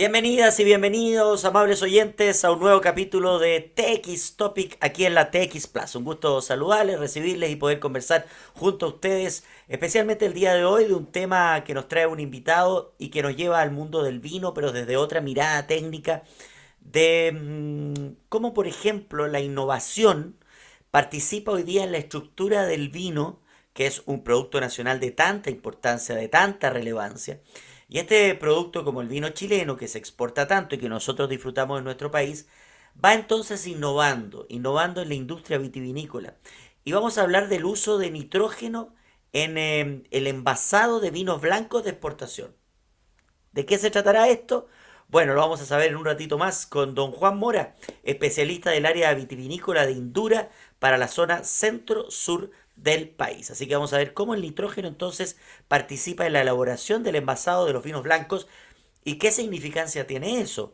Bienvenidas y bienvenidos, amables oyentes, a un nuevo capítulo de TX Topic aquí en la TX Plus. Un gusto saludarles, recibirles y poder conversar junto a ustedes, especialmente el día de hoy, de un tema que nos trae un invitado y que nos lleva al mundo del vino, pero desde otra mirada técnica, de mm, cómo, por ejemplo, la innovación participa hoy día en la estructura del vino, que es un producto nacional de tanta importancia, de tanta relevancia y este producto, como el vino chileno, que se exporta tanto y que nosotros disfrutamos en nuestro país, va entonces innovando, innovando en la industria vitivinícola. Y vamos a hablar del uso de nitrógeno en em, el envasado de vinos blancos de exportación. ¿De qué se tratará esto? Bueno, lo vamos a saber en un ratito más con don Juan Mora, especialista del área vitivinícola de Indura para la zona centro-sur del país. Así que vamos a ver cómo el nitrógeno entonces participa en la elaboración del envasado de los vinos blancos y qué significancia tiene eso.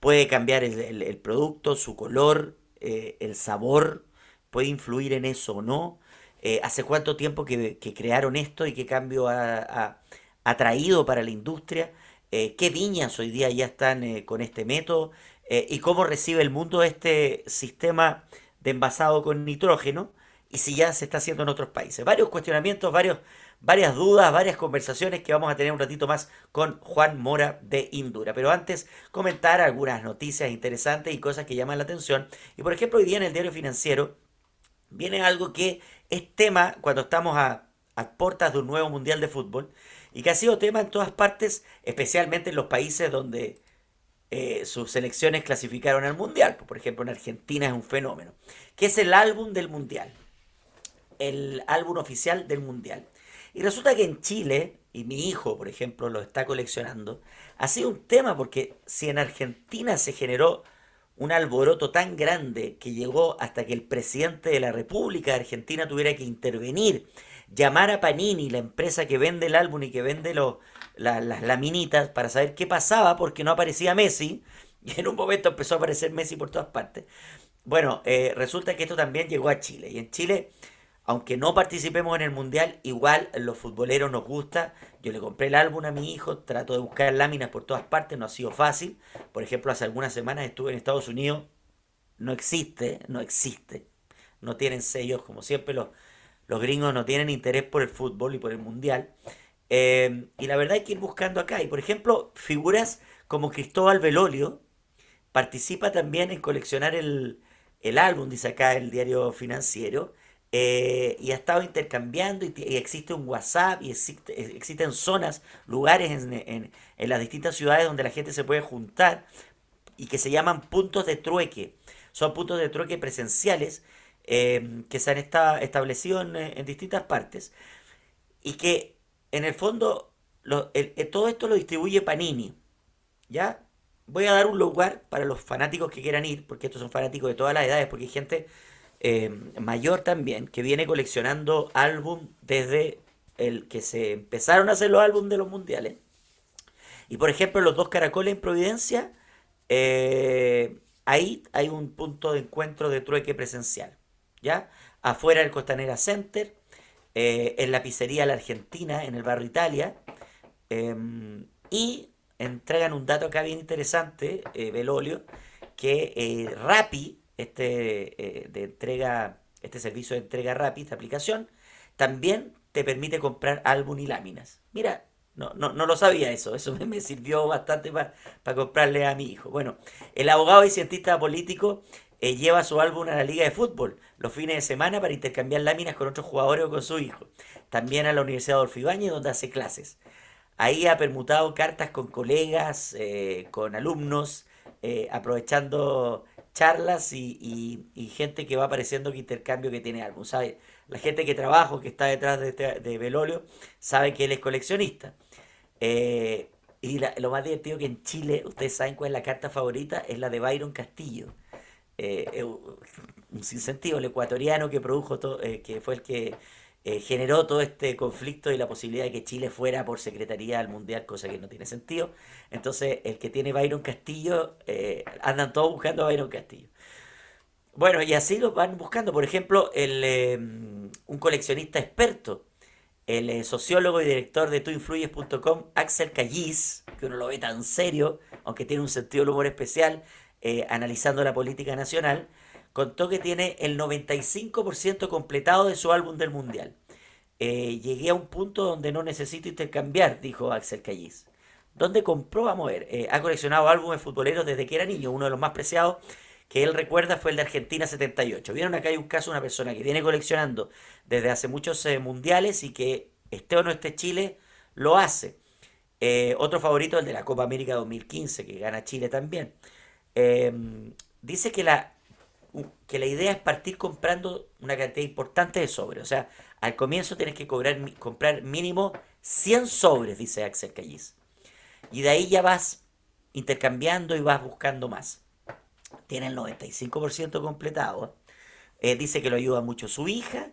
Puede cambiar el, producto, su color, eh, el sabor, puede influir en eso o no. Eh, ¿Hace cuánto tiempo que, crearon esto y qué cambio ha, traído para la industria? Eh, ¿Qué viñas hoy día ya están con este método? ¿Y cómo recibe el mundo este sistema de envasado con nitrógeno? Y si ya se está haciendo en otros países. Varios cuestionamientos, varias dudas, varias conversaciones que vamos a tener un ratito más con Juan Mora de Indura. Pero antes, comentar algunas noticias interesantes y cosas que llaman la atención. Y por ejemplo, hoy día en el diario financiero viene algo que es tema cuando estamos a, a puertas de un nuevo Mundial de Fútbol y que ha sido tema en todas partes, especialmente en los países donde eh, sus selecciones clasificaron al Mundial. Por ejemplo, en Argentina es un fenómeno. que es el álbum del Mundial? El álbum oficial del Mundial. Y resulta que en Chile, y mi hijo, por ejemplo, lo está coleccionando, ha sido un tema porque si en Argentina se generó un alboroto tan grande que llegó hasta que el presidente de la República de Argentina tuviera que intervenir, llamar a Panini, la empresa que vende el álbum y que vende las laminitas, para saber qué pasaba porque no aparecía Messi, y en un momento empezó a aparecer Messi por todas partes. Bueno, eh, resulta que esto también llegó a Chile, y en Chile aunque no participemos en el mundial, igual los futboleros nos gusta. Yo le compré el álbum a mi hijo, trato de buscar láminas por todas partes, no ha sido fácil. Por ejemplo, hace algunas semanas estuve en Estados Unidos, no existe, no existe. No tienen sellos, como siempre los, los gringos no tienen interés por el fútbol y por el mundial. Eh, y la verdad hay que ir buscando acá. Y por ejemplo, figuras como Cristóbal Velolio participa también en coleccionar el, el álbum, dice acá el diario financiero eh, y ha estado intercambiando y, existe un WhatsApp y existen zonas, lugares en, las distintas ciudades donde la gente se puede juntar y que se llaman puntos de trueque. Son puntos de trueque presenciales eh, que se han establecido en, distintas partes y que en el fondo todo esto lo distribuye Panini. ¿Ya? Voy a dar un lugar para los fanáticos que quieran ir, porque estos son fanáticos de todas las edades, porque hay gente eh, mayor también, que viene coleccionando álbum desde el que se empezaron a hacer los álbumes de los mundiales. Y por ejemplo, los dos caracoles en Providencia, eh, ahí hay un punto de encuentro de trueque presencial. ¿Ya? Afuera del Costanera Center, eh, en la pizzería La Argentina, en el barrio Italia. Em, y entregan un dato acá bien interesante, Belolio, que Rappi este, eh, de entrega, este servicio de entrega rápida, esta aplicación, también te permite comprar álbum y láminas. Mira, no, no, no lo sabía eso, eso me, sirvió bastante para comprarle a mi hijo. Bueno, el abogado y cientista político eh, lleva su álbum a la liga de fútbol los fines de semana para intercambiar láminas con otros jugadores o con su hijo. También a la Universidad Adolfo Ibáñez donde hace clases. Ahí ha permutado cartas con colegas, eh, con alumnos, aprovechando charlas y, gente que va apareciendo que intercambio que tiene álbum. ¿sabe? La gente que trabaja, que está detrás de, este, de sabe que él es coleccionista. Eh, y lo más divertido que en Chile, ustedes saben cuál es la carta favorita, es la de Byron Castillo. Eh, un sinsentido, el ecuatoriano que produjo todo, eh, que fue el que eh, generó todo este conflicto y la posibilidad de que Chile fuera por secretaría al mundial, cosa que no tiene sentido. Entonces, el que tiene Byron Castillo, eh, andan todos buscando a Byron Castillo. Bueno, y así lo van buscando. Por ejemplo, el, em, un coleccionista experto el eh, sociólogo y director de tuinfluyes.com, Axel Callis, que uno lo ve tan serio, aunque tiene un sentido del humor especial, analizando la política nacional, contó que tiene el 95% completado de su álbum del Mundial. Eh, llegué a un punto donde no necesito intercambiar, dijo Axel Callis. ¿Dónde compró? A ver. ha coleccionado álbumes futboleros desde que era niño. Uno de los más preciados que él recuerda fue el de Argentina 78. Vieron acá hay un caso de una persona que viene coleccionando desde hace muchos eh, mundiales y que esté o no esté Chile, lo hace. Eh, otro favorito, el de la Copa América 2015, que gana Chile también. Dice que la, que la idea es partir comprando una cantidad importante de sobres. O sea, al comienzo tienes que cobrar, comprar mínimo 100 sobres, dice Axel Callis. Y de ahí ya vas intercambiando y vas buscando más tiene el 95% completado. Eh, dice que lo ayuda mucho su hija.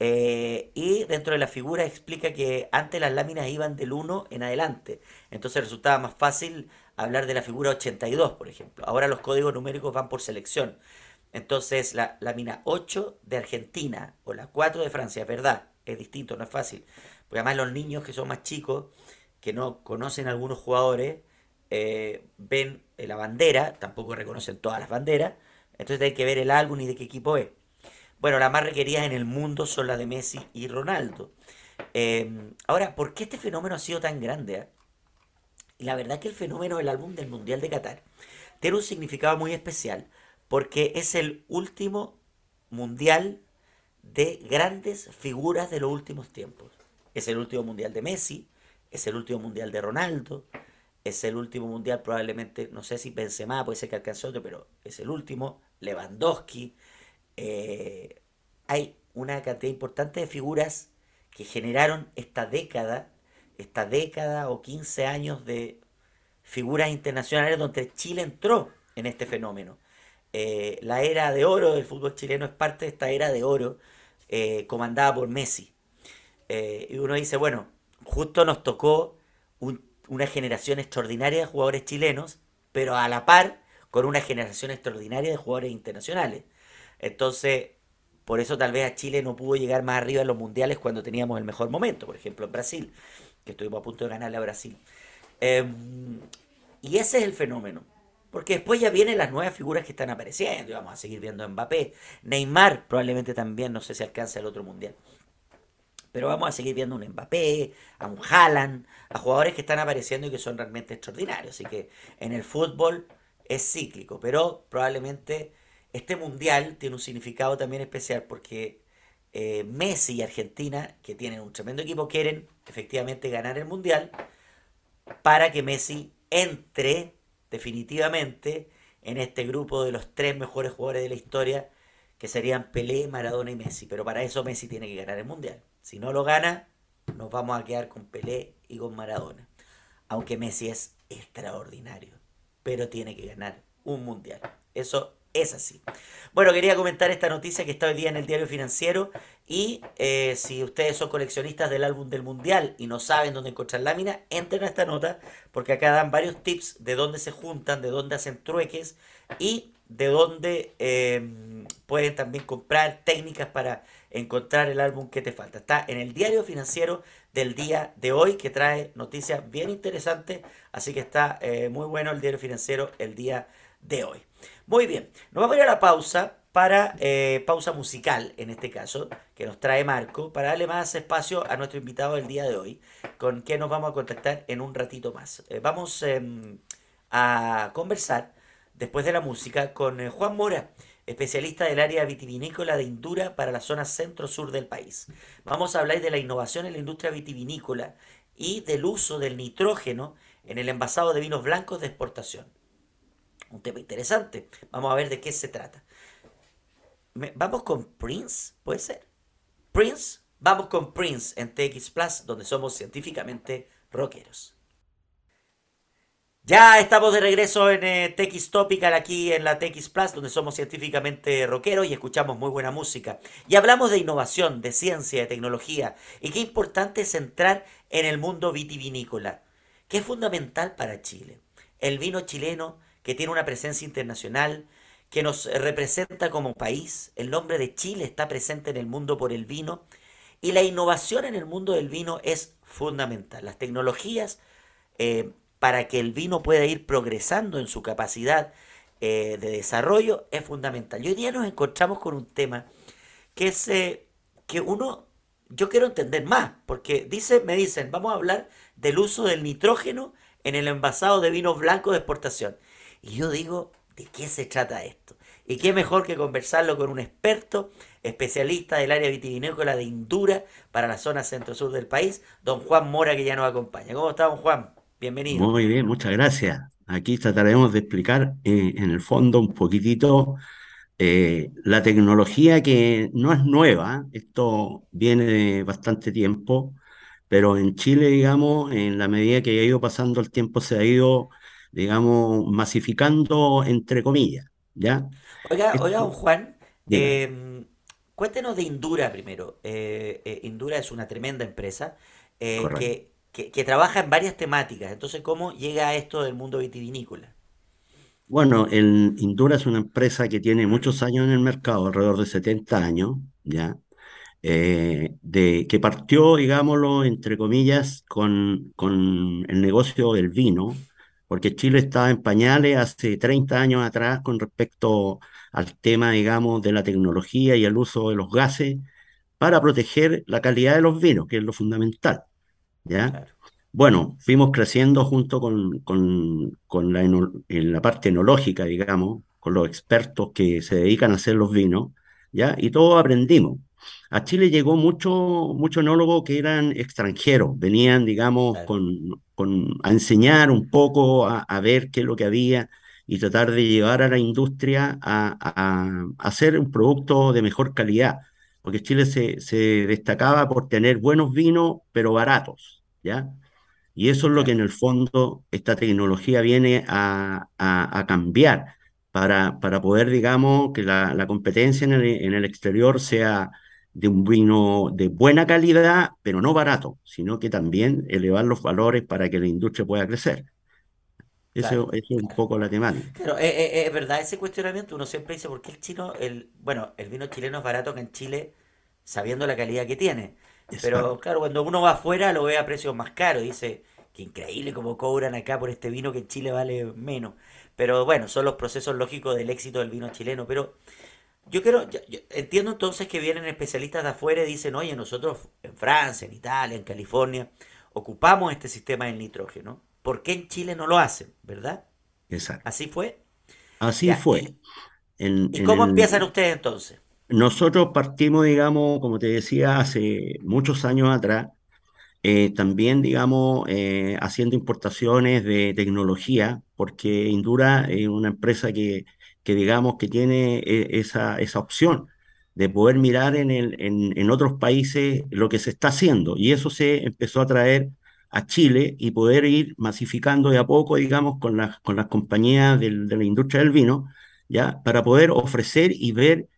Eh, y dentro de la figura explica que antes las láminas iban del 1 en adelante. Entonces resultaba más fácil hablar de la figura 82, por ejemplo. Ahora los códigos numéricos van por selección. Entonces la lámina 8 de Argentina o la 4 de Francia, es verdad, es distinto, no es fácil. Porque además los niños que son más chicos, que no conocen a algunos jugadores, eh, ven eh, la bandera, tampoco reconocen todas las banderas, entonces hay que ver el álbum y de qué equipo es. Bueno, las más requeridas en el mundo son las de Messi y Ronaldo. Em, ahora, ¿por qué este fenómeno ha sido tan grande? Ah? La verdad que el fenómeno del álbum del Mundial de Qatar tiene un significado muy especial porque es el último mundial de grandes figuras de los últimos tiempos. Es el último mundial de Messi, es el último mundial de Ronaldo, es el último mundial, probablemente, no sé si Benzema, puede ser que alcance otro, pero es el último. Lewandowski. Eh, hay una cantidad importante de figuras que generaron esta década, esta década o 15 años de figuras internacionales donde Chile entró en este fenómeno. Eh, la era de oro del fútbol chileno es parte de esta era de oro eh, comandada por Messi. y uno dice, bueno, justo nos tocó un una generación extraordinaria de jugadores chilenos, pero a la par con una generación extraordinaria de jugadores internacionales. Entonces, por eso tal vez a Chile no pudo llegar más arriba en los mundiales cuando teníamos el mejor momento, por ejemplo en Brasil, que estuvimos a punto de ganarle a Brasil. Em, y ese es el fenómeno. Porque después ya vienen las nuevas figuras que están apareciendo. Y vamos a seguir viendo a Mbappé. Neymar probablemente también, no sé si alcanza el otro mundial. Pero vamos a seguir viendo un Mbappé, a un Haaland, a jugadores que están apareciendo y que son realmente extraordinarios. Así que en el fútbol es cíclico, pero probablemente este mundial tiene un significado también especial porque eh, Messi y Argentina, que tienen un tremendo equipo, quieren efectivamente ganar el mundial para que Messi entre definitivamente en este grupo de los tres mejores jugadores de la historia, que serían Pelé, Maradona y Messi. Pero para eso Messi tiene que ganar el mundial. Si no lo gana, nos vamos a quedar con Pelé y con Maradona. Aunque Messi es extraordinario, pero tiene que ganar un mundial. Eso es así. Bueno, quería comentar esta noticia que está hoy día en el diario financiero y eh, si ustedes son coleccionistas del álbum del mundial y no saben dónde encontrar lámina, entren a esta nota porque acá dan varios tips de dónde se juntan, de dónde hacen trueques y de dónde eh, pueden también comprar técnicas para encontrar el álbum que te falta. Está en el diario financiero del día de hoy que trae noticias bien interesantes, así que está eh, muy bueno el diario financiero el día de hoy. Muy bien, nos vamos a ir a la pausa para eh, pausa musical en este caso, que nos trae Marco, para darle más espacio a nuestro invitado del día de hoy, con quien nos vamos a contactar en un ratito más. Eh, vamos em, a conversar después de la música con Juan Mora especialista del área vitivinícola de Indura para la zona centro-sur del país. Vamos a hablar de la innovación en la industria vitivinícola y del uso del nitrógeno en el envasado de vinos blancos de exportación. Un tema interesante. Vamos a ver de qué se trata. Vamos con Prince, ¿puede ser? Prince, vamos con Prince en TX Plus, donde somos científicamente rockeros. Ya estamos de regreso en eh, TX Topical aquí en la TX Plus, donde somos científicamente rockeros y escuchamos muy buena música. Y hablamos de innovación, de ciencia, de tecnología. Y qué importante es entrar en el mundo vitivinícola, que es fundamental para Chile. El vino chileno, que tiene una presencia internacional, que nos representa como país. El nombre de Chile está presente en el mundo por el vino. Y la innovación en el mundo del vino es fundamental. Las tecnologías eh, para que el vino pueda ir progresando en su capacidad eh, de desarrollo es fundamental. Y hoy día nos encontramos con un tema que es eh, que uno, yo quiero entender más, porque dice, me dicen, vamos a hablar del uso del nitrógeno en el envasado de vinos blancos de exportación. Y yo digo, ¿de qué se trata esto? Y qué mejor que conversarlo con un experto, especialista del área vitivinícola de Indura para la zona centro-sur del país, don Juan Mora, que ya nos acompaña. ¿Cómo está, don Juan? Bienvenido. Muy bien, muchas gracias. Aquí trataremos de explicar eh, en el fondo un poquitito eh, la tecnología que no es nueva, esto viene de bastante tiempo, pero en Chile, digamos, en la medida que ha ido pasando el tiempo, se ha ido, digamos, masificando entre comillas, ¿ya? Oiga, oiga, don Juan, em, cuéntenos de Indura primero. Eh, eh, Indura es una tremenda empresa eh, que, que trabaja en varias temáticas. Entonces, ¿cómo llega a esto del mundo vitivinícola? Bueno, el Indura es una empresa que tiene muchos años en el mercado, alrededor de 70 años, ¿ya? eh, de, que partió, digámoslo, entre comillas, con, con el negocio del vino, porque Chile estaba en pañales hace 30 años atrás con respecto al tema, digamos, de la tecnología y el uso de los gases para proteger la calidad de los vinos, que es lo fundamental, ¿ya? Claro, Bueno, fuimos creciendo junto con, con, con la, en la parte enológica, digamos, con los expertos que se dedican a hacer los vinos, ¿ya? Y todos aprendimos. A Chile llegó mucho, mucho enólogo que eran extranjeros, venían, digamos, claro, con, con, a enseñar un poco, a, a ver qué es lo que había y tratar de llevar a la industria a, a- a hacer un producto de mejor calidad, porque Chile se, se destacaba por tener buenos vinos, pero baratos, ¿ya? Y eso es lo que en el fondo esta tecnología viene a, a- a cambiar para, para poder, digamos, que la, la competencia en el, en el exterior sea de un vino de buena calidad, pero no barato, sino que también elevar los valores para que la industria pueda crecer. claro, Eso, eso es un poco la temática. Claro, eh, eh, es verdad ese cuestionamiento. Uno siempre dice, ¿por qué el chino, el, bueno, el vino chileno es barato acá en Chile, sabiendo la calidad que tiene? Pero claro, cuando uno va afuera lo ve a precios más caros. Dice, qué increíble cómo cobran acá por este vino que en Chile vale menos. Pero bueno, son los procesos lógicos del éxito del vino chileno. Pero yo quiero, yo- yo entiendo entonces que vienen especialistas de afuera y dicen, oye, nosotros en Francia, en Italia, en California, ocupamos este sistema del nitrógeno. ¿Por qué en Chile no lo hacen? ¿Verdad? exacto. ¿Así fue? Así Ya, fue. ¿y, En, y en cómo empiezan ustedes entonces? nosotros partimos, digamos, como te decía, hace muchos años atrás Eh, también, digamos, eh, haciendo importaciones de tecnología, porque Indura es una empresa que, que digamos, que tiene eh, esa, esa opción de poder mirar en, el, en, en otros países lo que se está haciendo. Y eso se empezó a traer a Chile y poder ir masificando de a poco, digamos, con las, con compañías de la industria del vino, ¿ya? Para poder ofrecer y ver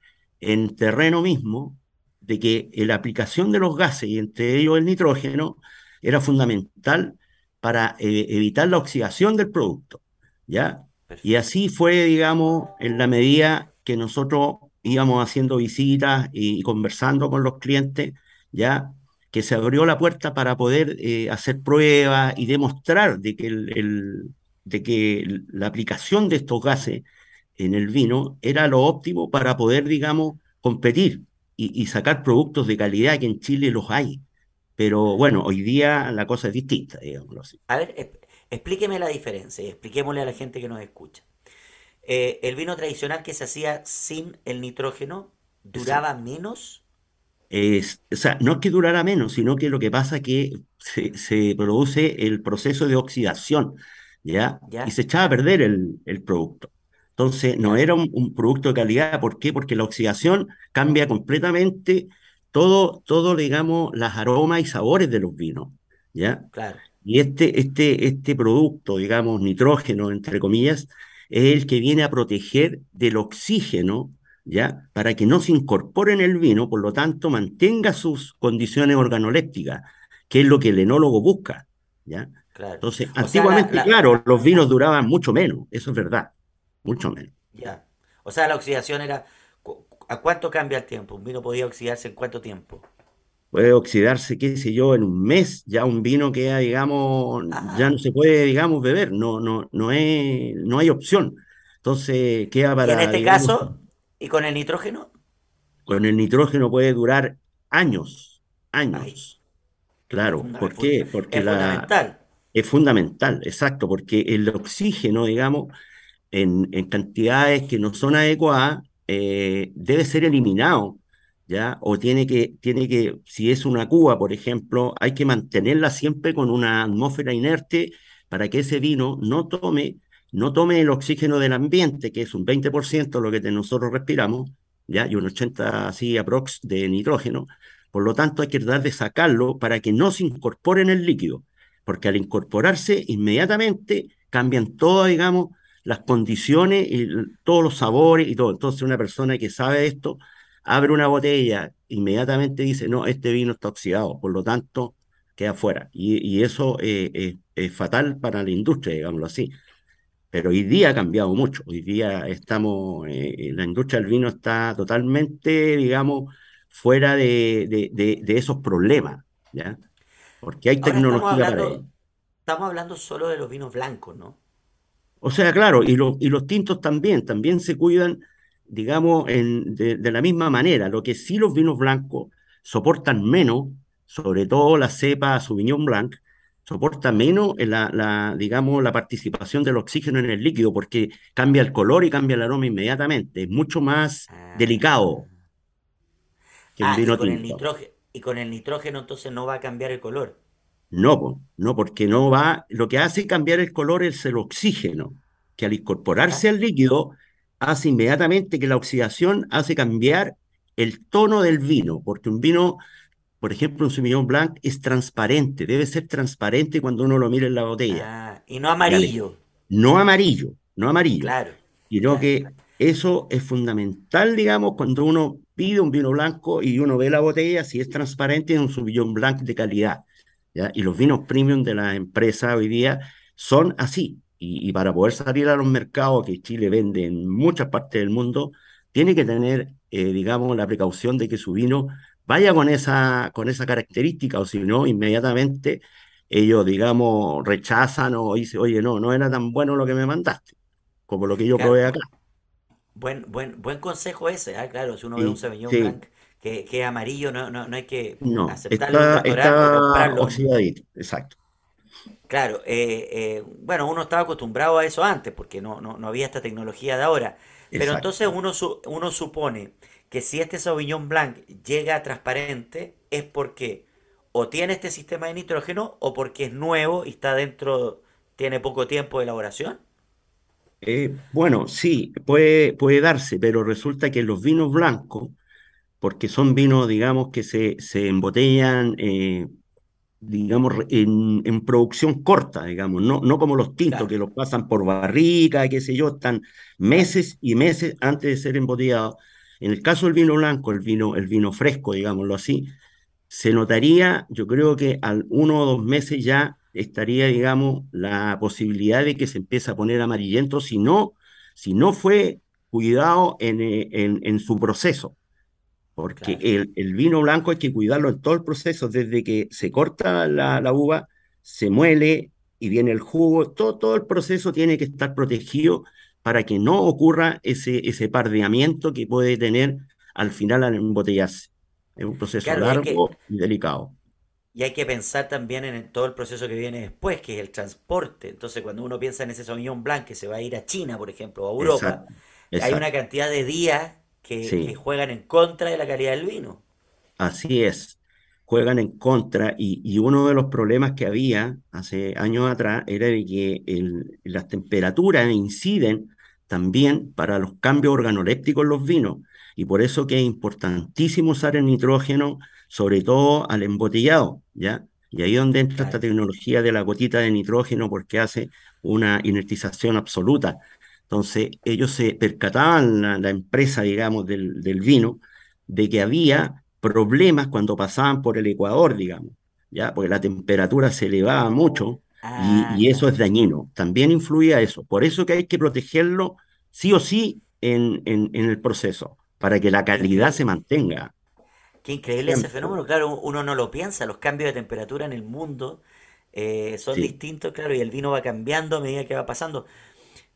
en terreno mismo de que la aplicación de los gases, y entre ellos el nitrógeno, era fundamental para eh, evitar la oxidación del producto, ¿ya? Y así fue, digamos, en la medida que nosotros íbamos haciendo visitas y, conversando con los clientes, ¿ya? Que se abrió la puerta para poder eh, hacer pruebas y demostrar de que, el, de que la aplicación de estos gases en el vino era lo óptimo para poder, digamos, competir y, sacar productos de calidad que en Chile los hay. Pero bueno, hoy día la cosa es distinta, digámoslo así. A ver, explíqueme la diferencia y expliquémosle a la gente que nos escucha. Eh, el vino tradicional que se hacía sin el nitrógeno duraba menos, Es, o sea, no es que durara menos, sino que lo que pasa es que se, se produce el proceso de oxidación, ¿ya? Y se echaba a perder el, el producto. Entonces, no era un, un producto de calidad. ¿Por qué? Porque la oxidación cambia completamente todo, todo, digamos, las aromas y sabores de los vinos, ¿ya? Claro, Y este, este, este producto, digamos, nitrógeno, entre comillas, es el que viene a proteger del oxígeno, ¿ya? Para que no se incorpore en el vino, por lo tanto, mantenga sus condiciones organolépticas, que es lo que el enólogo busca, ¿ya? claro. Entonces, O sea, la, antiguamente, la, claro, los vinos duraban mucho menos, eso es verdad, mucho menos. ya. O sea, la oxidación era, ¿a cuánto cambia el tiempo? ¿Un vino podía oxidarse en cuánto tiempo? Puede oxidarse, qué sé yo, en un mes, ya un vino queda, digamos, ya no se puede, digamos, beber, no, no, no es, no hay opción. Entonces queda y en para, este digamos, caso, y con el nitrógeno, con el nitrógeno puede durar años, años. Claro, ¿por qué? Porque es la, fundamental. es fundamental, exacto, porque el oxígeno, digamos, en, en cantidades que no son adecuadas, eh, debe ser eliminado, O tiene que, tiene que, si es una cuba, por ejemplo, hay que mantenerla siempre con una atmósfera inerte para que ese vino no tome, no tome el oxígeno del ambiente, que es un 20% lo que nosotros respiramos, ¿ya? Y un 80 así aprox de nitrógeno. Por lo tanto, hay que tratar de sacarlo para que no se incorpore en el líquido, porque al incorporarse, inmediatamente cambian todo, digamos, las condiciones y todos los sabores y todo. Entonces una persona que sabe esto abre una botella, inmediatamente dice, no, este vino está oxidado, por lo tanto queda fuera. Y, y eso eh, es, es fatal para la industria, digámoslo así. Pero hoy día ha cambiado mucho. Hoy día estamos, eh, la industria del vino está totalmente, digamos, fuera de, de, de, de esos problemas, ¿ya? Porque hay Ahora estamos tecnología para ello. hablando, estamos hablando solo de los vinos blancos, ¿no? O sea, claro, y, lo- y los tintos también, también se cuidan, digamos, en- de, de la misma manera. Lo que sí los vinos blancos soportan menos, sobre todo la cepa Sauvignon Blanc, soporta menos en la, la, digamos, la participación del oxígeno en el líquido, porque cambia el color y cambia el aroma inmediatamente. Es mucho más Ah, delicado que un Ah, y vino con el tinto. y con el nitrógeno entonces no va a cambiar el color. No, no, porque no va, lo que hace cambiar el color es el oxígeno, que al incorporarse ¿Ya? al líquido hace inmediatamente que la oxidación hace cambiar el tono del vino, porque un vino, por ejemplo, un Sauvignon Blanc es transparente, debe ser transparente cuando uno lo mira en la botella, Ah, y no y amarillo. no amarillo, no amarillo Claro, sino claro. que eso es fundamental, digamos, cuando uno pide un vino blanco y uno ve la botella, si es transparente, es un Sauvignon Blanc de calidad, ¿ya? Y los vinos premium de las empresas hoy día son así. Y, y para poder salir a los mercados que Chile vende en muchas partes del mundo, tiene que tener, eh, digamos, la precaución de que su vino vaya con esa, con esa característica, o si no, inmediatamente ellos, digamos, rechazan o dicen, oye, no, no era tan bueno lo que me mandaste como lo que yo Claro, probé acá. buen, buen, buen consejo ese, ah, Claro, si uno ve un Sauvignon sí, Blanc que, que es amarillo, no, no, no hay que no, aceptarlo está, está comprarlo. oxidadito, exacto, Claro, eh, eh, bueno, uno estaba acostumbrado a eso antes, porque no, no, no había esta tecnología de ahora. Pero entonces uno, su- uno supone que si este Sauvignon Blanc llega transparente es porque o tiene este sistema de nitrógeno o porque es nuevo y está dentro, tiene poco tiempo de elaboración. Eh, bueno, sí, puede, puede darse, pero resulta que los vinos blancos, porque son vinos, digamos, que se, se embotellan, eh, digamos, en, en producción corta, digamos, no, no como los tintos Claro, que los pasan por barrica, qué sé yo, están meses y meses antes de ser embotellados. En el caso del vino blanco, el vino, el vino fresco, digámoslo así, se notaría, yo creo que al uno o dos meses ya estaría, digamos, la posibilidad de que se empiece a poner amarillento si no, si no fue cuidado en, en, en su proceso, porque Claro. el, el vino blanco hay que cuidarlo en todo el proceso, desde que se corta la, la uva, se muele y viene el jugo, todo, todo el proceso tiene que estar protegido para que no ocurra ese, ese pardeamiento que puede tener al final al embotellarse. Es un proceso Claro, que, largo y delicado. y hay que pensar también en todo el proceso que viene después, que es el transporte. Entonces, cuando uno piensa en ese Sauvignon Blanc que se va a ir a China, por ejemplo, o a Europa, Exacto, hay una cantidad de días que, juegan en contra de la calidad del vino. así es. Juegan en contra y, y uno de los problemas que había hace años atrás era de que el- las temperaturas inciden también para los cambios organolépticos en los vinos y por eso que es importantísimo usar el nitrógeno, sobre todo al embotellado, ¿ya? Y ahí es donde entra esta tecnología de la gotita de nitrógeno porque hace una inertización absoluta. Entonces, ellos se percataban, la, la empresa, digamos, del, del vino, de que había problemas cuando pasaban por el Ecuador, digamos, ¿ya? Porque la temperatura se elevaba mucho y, Ah, y eso es dañino. También influía eso. Por eso que hay que protegerlo sí o sí en, en, en el proceso, para que la calidad se mantenga. Qué increíble ese fenómeno, claro, uno no lo piensa, los cambios de temperatura en el mundo eh, son Sí, distintos, claro, y el vino va cambiando a medida que va pasando.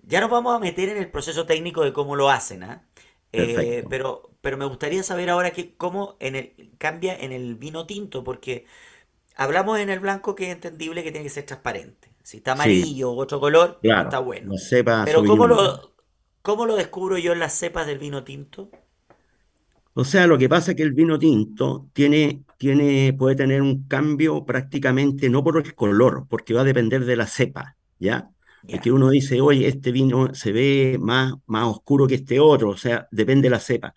Ya nos vamos a meter en el proceso técnico de cómo lo hacen, ¿ah? Eh, pero, pero me gustaría saber ahora que, cómo en el, cambia en el vino tinto, porque hablamos en el blanco que es entendible que tiene que ser transparente. Si está Sí, amarillo u otro color, no está bueno. cepa Pero ¿cómo lo, cómo lo descubro yo en las cepas del vino tinto? O sea, lo que pasa es que el vino tinto tiene, tiene, puede tener un cambio prácticamente no por el color, porque va a depender de la cepa, ¿ya? De que uno dice, oye, este vino se ve más, más oscuro que este otro, o sea, depende de la cepa.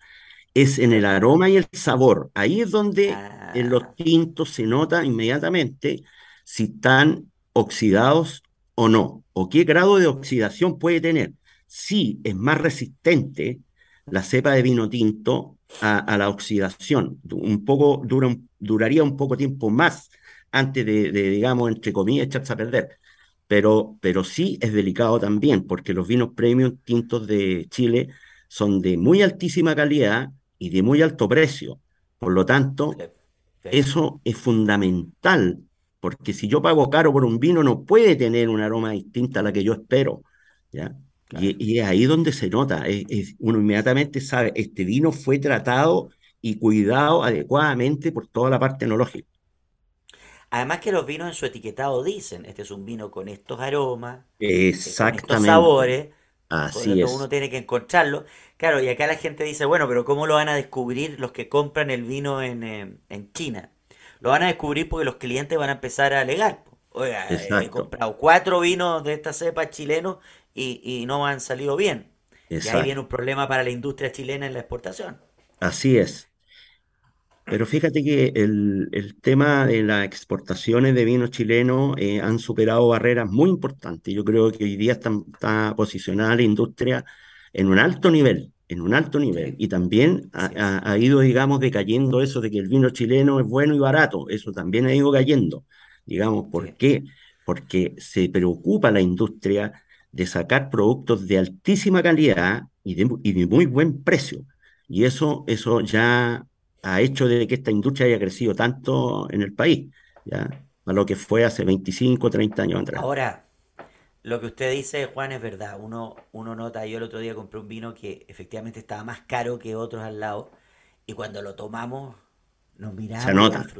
es en el aroma y el sabor. Ahí es donde en los Ah, tintos se nota inmediatamente si están oxidados o no, o qué grado de oxidación puede tener. Si es más resistente la cepa de vino tinto a, a la oxidación, un poco, dura, duraría un poco tiempo más antes de, de, digamos, entre comillas, echarse a perder. Pero, pero sí es delicado también, porque los vinos premium tintos de Chile son de muy altísima calidad y de muy alto precio. Por lo tanto, eso es fundamental, porque si yo pago caro por un vino, no puede tener un aroma distinta a la que yo espero, ¿ya? claro. Y, y es ahí donde se nota, es- es- uno inmediatamente sabe, este vino fue tratado y cuidado adecuadamente por toda la parte enológica. Además que los vinos en su etiquetado dicen, este es un vino con estos aromas, eh, con estos sabores, por lo así tanto uno es, tiene que encontrarlo. Claro, y acá la gente dice, bueno, pero ¿cómo lo van a descubrir los que compran el vino en, eh, en China? Lo van a descubrir porque los clientes van a empezar a alegar. Oiga, he exacto, comprado cuatro vinos de esta cepa chilenos y, y no han salido bien. Y ahí viene un problema para la industria chilena en la exportación. así es. Pero fíjate que el, el tema de las exportaciones de vino chileno eh, han superado barreras muy importantes. Yo creo que hoy día está, está posicionada la industria en un alto nivel, en un alto nivel. Y también ha, ha- ha ido, digamos, decayendo eso de que el vino chileno es bueno y barato. Eso también ha ido cayendo. Digamos, ¿por qué? Porque se preocupa la industria de sacar productos de altísima calidad y de, y de muy buen precio. Y eso, eso ya ha hecho de que esta industria haya crecido tanto en el país, ¿ya? A lo que fue hace 25 30 años atrás. Ahora, Lo que usted dice, Juan, es verdad. Uno, uno nota, yo el otro día compré un vino que efectivamente estaba más caro que otros al lado y cuando lo tomamos nos Se mirábamos y lo nota.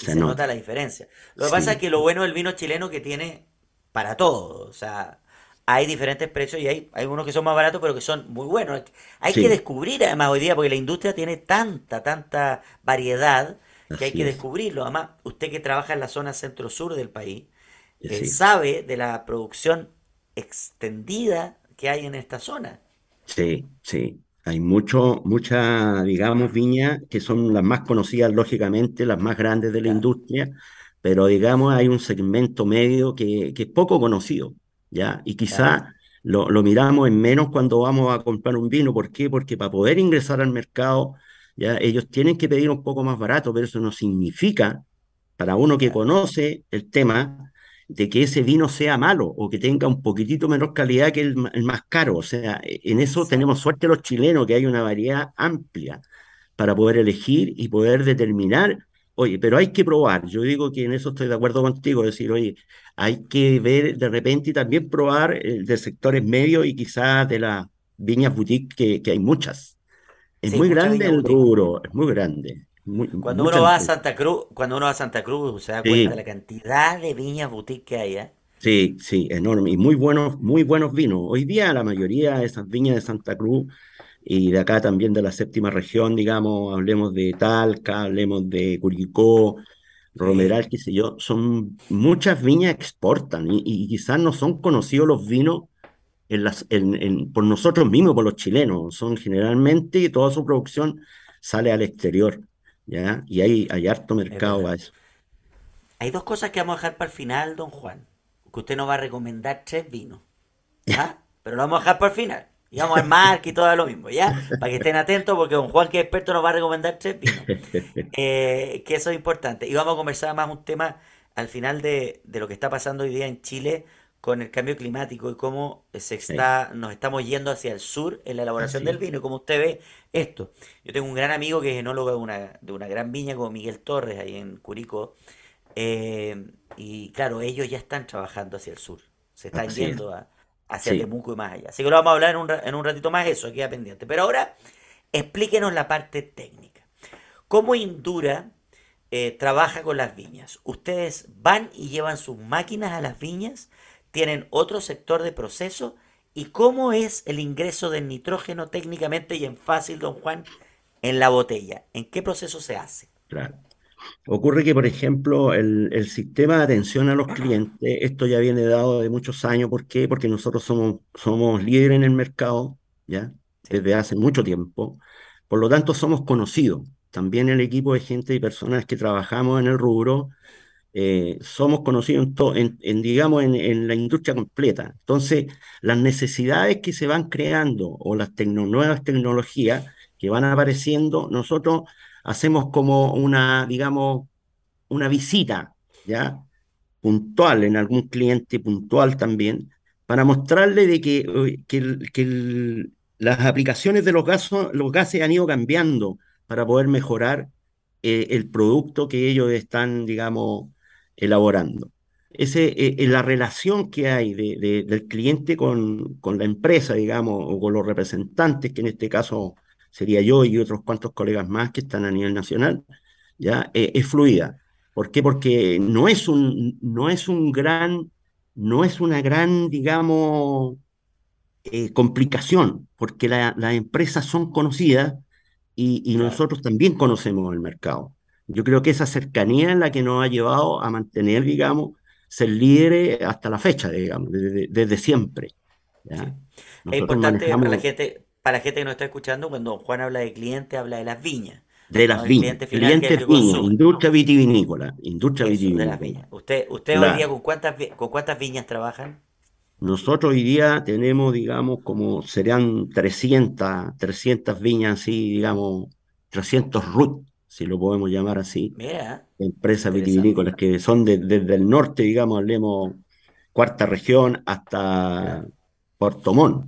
Y se se nota nota. la diferencia. Lo que pasa es que lo bueno del vino chileno que tiene para todo. O sea, hay diferentes precios y hay, hay unos que son más baratos pero que son muy buenos. Hay que descubrir además hoy día porque la industria tiene tanta, tanta variedad que hay que es. descubrirlo. Además, usted que trabaja en la zona centro-sur del país, Eh, eh, Sí, sabe de la producción extendida que hay en esta zona. sí, sí. Hay mucho, mucha, digamos, viñas que son las más conocidas, lógicamente, las más grandes de la Claro, industria, pero digamos, hay un segmento medio que, que es poco conocido, ¿ya? Y quizá lo, lo miramos en menos cuando vamos a comprar un vino. ¿Por qué? Porque para poder ingresar al mercado, ya ellos tienen que pedir un poco más barato, pero eso no significa para uno que conoce el tema, de que ese vino sea malo o que tenga un poquitito menor calidad que el, el más caro. O sea, e- en eso tenemos suerte los chilenos, que hay una variedad amplia para poder elegir y poder determinar. Oye, pero hay que probar. Yo digo que en eso estoy de acuerdo contigo, decir, oye, hay que ver de repente y también probar eh, de sectores medios y quizás de las viñas boutique, que, que hay muchas. Es Sí, muy grande el rubro, es muy grande, muy, Cuando uno va a. Santa Cruz, cuando uno va a Santa Cruz se da cuenta de la cantidad de viñas boutique que hay, ¿eh? Sí, sí, enorme. Y muy buenos, muy buenos vinos. Hoy día la mayoría de esas viñas de Santa Cruz y de acá también de la séptima región, digamos, hablemos de Talca, hablemos de Curicó, Romeral, qué sé yo, son muchas viñas que exportan y, y quizás no son conocidos los vinos en las, en- en- por nosotros mismos, por los chilenos. Son generalmente toda su producción sale al exterior, ¿ya? Y hay, hay harto mercado a eso. Hay dos cosas que vamos a dejar para el final, don Juan. Que usted nos va a recomendar tres vinos. ¿Ah? Pero lo vamos a dejar para el final. Y vamos al marca y todo lo mismo, ¿ya? Para que estén atentos porque don Juan, que es experto, nos va a recomendar tres vinos. Eh, que eso es importante. Y vamos a conversar más un tema al final de, de lo que está pasando hoy día en Chile con el cambio climático y cómo se está, nos estamos yendo hacia el sur en la elaboración así del vino. Y como usted ve esto, yo tengo un gran amigo que es enólogo de una, de una gran viña como Miguel Torres, ahí en Curicó. eh, y claro, ellos ya están trabajando hacia el sur. Se están Así yendo a- hacia Sí, Temuco y más allá. Así que lo vamos a hablar en un, en un ratito más, eso queda pendiente. Pero ahora, explíquenos la parte técnica. ¿Cómo Indura eh, trabaja con las viñas? ¿Ustedes van y llevan sus máquinas a las viñas? ¿Tienen otro sector de proceso? ¿Y cómo es el ingreso del nitrógeno técnicamente y en fácil, don Juan, en la botella? ¿En qué proceso se hace? claro. Ocurre que, por ejemplo, el, el sistema de atención a los clientes, esto ya viene dado de muchos años. ¿Por qué? Porque nosotros somos, somos líderes en el mercado, ¿ya? Desde hace mucho tiempo. Por lo tanto, somos conocidos. También el equipo de gente y personas que trabajamos en el rubro, eh, somos conocidos en, to- en, en, digamos, en, en la industria completa. Entonces, las necesidades que se van creando o las tecno- nuevas tecnologías que van apareciendo, nosotros hacemos como una, digamos, una visita, ¿ya? puntual en algún cliente puntual también, para mostrarle de que, eh, que, que las aplicaciones de los gases, los gases han ido cambiando para poder mejorar eh, el producto que ellos están, digamos, elaborando. Ese, eh, eh, la relación que hay de- de- del cliente con, con la empresa, digamos, o con los representantes, que en este caso sería yo y otros cuantos colegas más que están a nivel nacional, ya, Eh, es fluida. ¿Por qué? Porque no es un, no es un gran, no es una gran, digamos, eh, complicación, porque la- las empresas son conocidas y, nosotros también conocemos el mercado. Yo creo que esa cercanía es la que nos ha llevado a mantener, digamos, ser líderes hasta la fecha, digamos, desde, desde siempre. Es importante para la gente, para la gente que nos está escuchando, cuando Juan habla de cliente, habla de las viñas, de las viñas, cliente final viñas, consume. industria vitivinícola, industria Eso, de las vitivinícola. viñas. Usted, usted hoy día con cuántas con cuántas viñas trabajan? Nosotros hoy día tenemos, digamos, como serían 300 300 viñas así, digamos, 300 RUT, si lo podemos llamar así, Mira, empresas vitivinícolas que son de- desde el norte, digamos, hablemos cuarta región hasta Puerto Montt,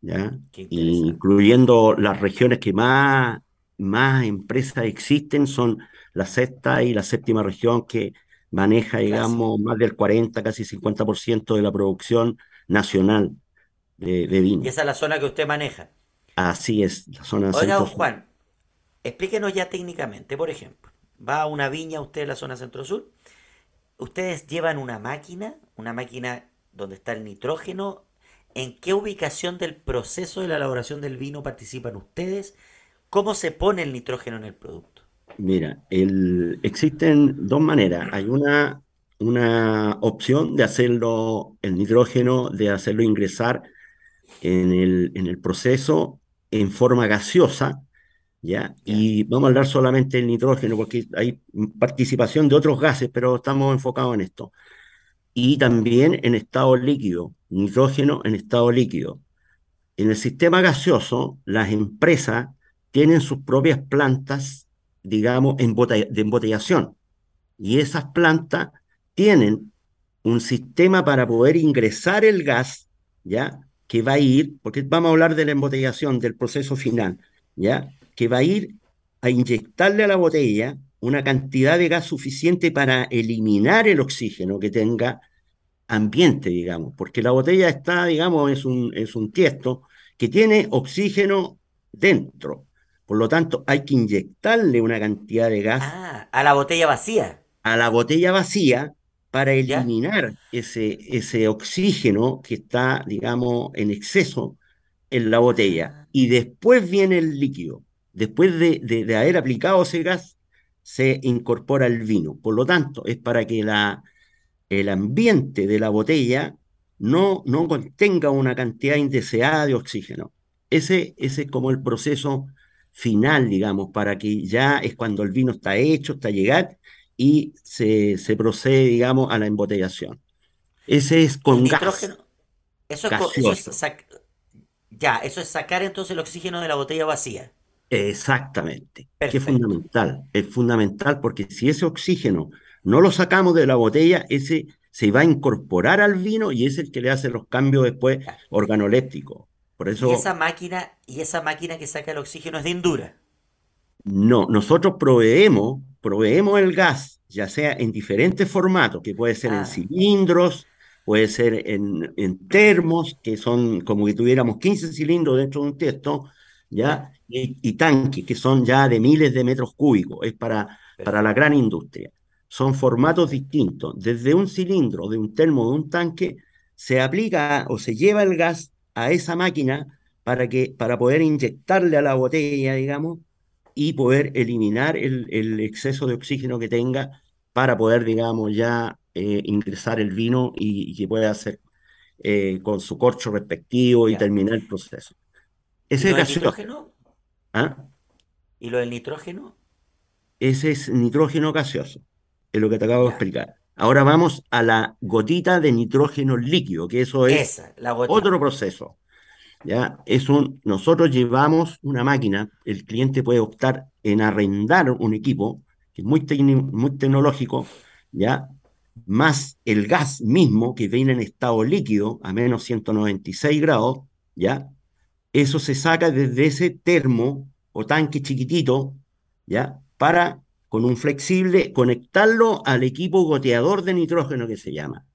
¿ya? Incluyendo las regiones que más, más empresas existen, son la sexta y la séptima región que maneja, digamos, más del 40, casi 50% de la producción nacional de, de Y vino. esa es la zona que usted maneja. Así es, la zona Oiga, don. Juan, explíquenos ya técnicamente, por ejemplo, va a una viña usted en la zona centro-sur, ustedes llevan una máquina, una máquina donde está el nitrógeno, ¿en qué ubicación del proceso de la elaboración del vino participan ustedes? ¿Cómo se pone el nitrógeno en el producto? Mira, el, existen dos maneras. Hay una, una opción de hacerlo, el nitrógeno, de hacerlo ingresar en el, en el proceso en forma gaseosa, ¿ya? ¿Ya? Y vamos a hablar solamente del nitrógeno porque hay participación de otros gases, pero estamos enfocados en esto. Y también en estado líquido, nitrógeno en estado líquido. En el sistema gaseoso, las empresas tienen sus propias plantas, digamos, de embotellación. Y esas plantas tienen un sistema para poder ingresar el gas, ¿ya? Que va a ir, porque vamos a hablar de la embotellación, del proceso final, ¿ya? Que va a ir a inyectarle a la botella una cantidad de gas suficiente para eliminar el oxígeno que tenga ambiente, digamos, porque la botella está, digamos, es un, es un tiesto que tiene oxígeno dentro. Por lo tanto, hay que inyectarle una cantidad de gas Ah, a la botella vacía, a la botella vacía para ¿ya? eliminar ese, ese oxígeno que está, digamos, en exceso en la botella. Ah, Y después viene el líquido. Después de, de, de haber aplicado ese gas, se incorpora el vino. Por lo tanto, es para que la, el ambiente de la botella no, no contenga una cantidad indeseada de oxígeno. Ese, ese es como el proceso final, digamos, para que ya es cuando el vino está hecho, está llegar y se, se procede, digamos, a la embotellación. Ese es con gas eso es, es ya, eso es sacar entonces el oxígeno de la botella vacía. Exactamente, que es fundamental, es fundamental porque si ese oxígeno no lo sacamos de la botella, ese se va a incorporar al vino y es el que le hace los cambios después organolépticos. Por eso, y esa máquina, y esa máquina que saca el oxígeno es de Indura. No, nosotros proveemos, proveemos el gas, ya sea en diferentes formatos, que puede ser en Ah, cilindros, puede ser en, en termos, que son como que tuviéramos 15 cilindros dentro de un texto, ya. Y, y tanques, que son ya de miles de metros cúbicos, es para, para la gran industria. Son formatos distintos. Desde un cilindro, de un termo, de un tanque, se aplica o se lleva el gas a esa máquina para, que, para poder inyectarle a la botella, digamos, y poder eliminar el, el exceso de oxígeno que tenga para poder, digamos, ya eh, ingresar el vino y, y que pueda hacer eh, con su corcho respectivo y Ya. terminar el proceso. ¿Y Ese lo es del gaseoso, nitrógeno? ¿ah? ¿Y lo del nitrógeno? Ese es nitrógeno gaseoso, es lo que te acabo de explicar. Ahora vamos a la gotita de nitrógeno líquido, que eso es Esa, la gotita. otro proceso. ¿ya? Es un, nosotros llevamos una máquina, el cliente puede optar en arrendar un equipo, que es muy, muy tecnológico, ¿ya? Más el gas mismo, que viene en estado líquido, a menos 196 grados, ¿ya? Eso se saca desde ese termo o tanque chiquitito, ¿ya? Para, con un flexible, conectarlo al equipo goteador de nitrógeno que se llama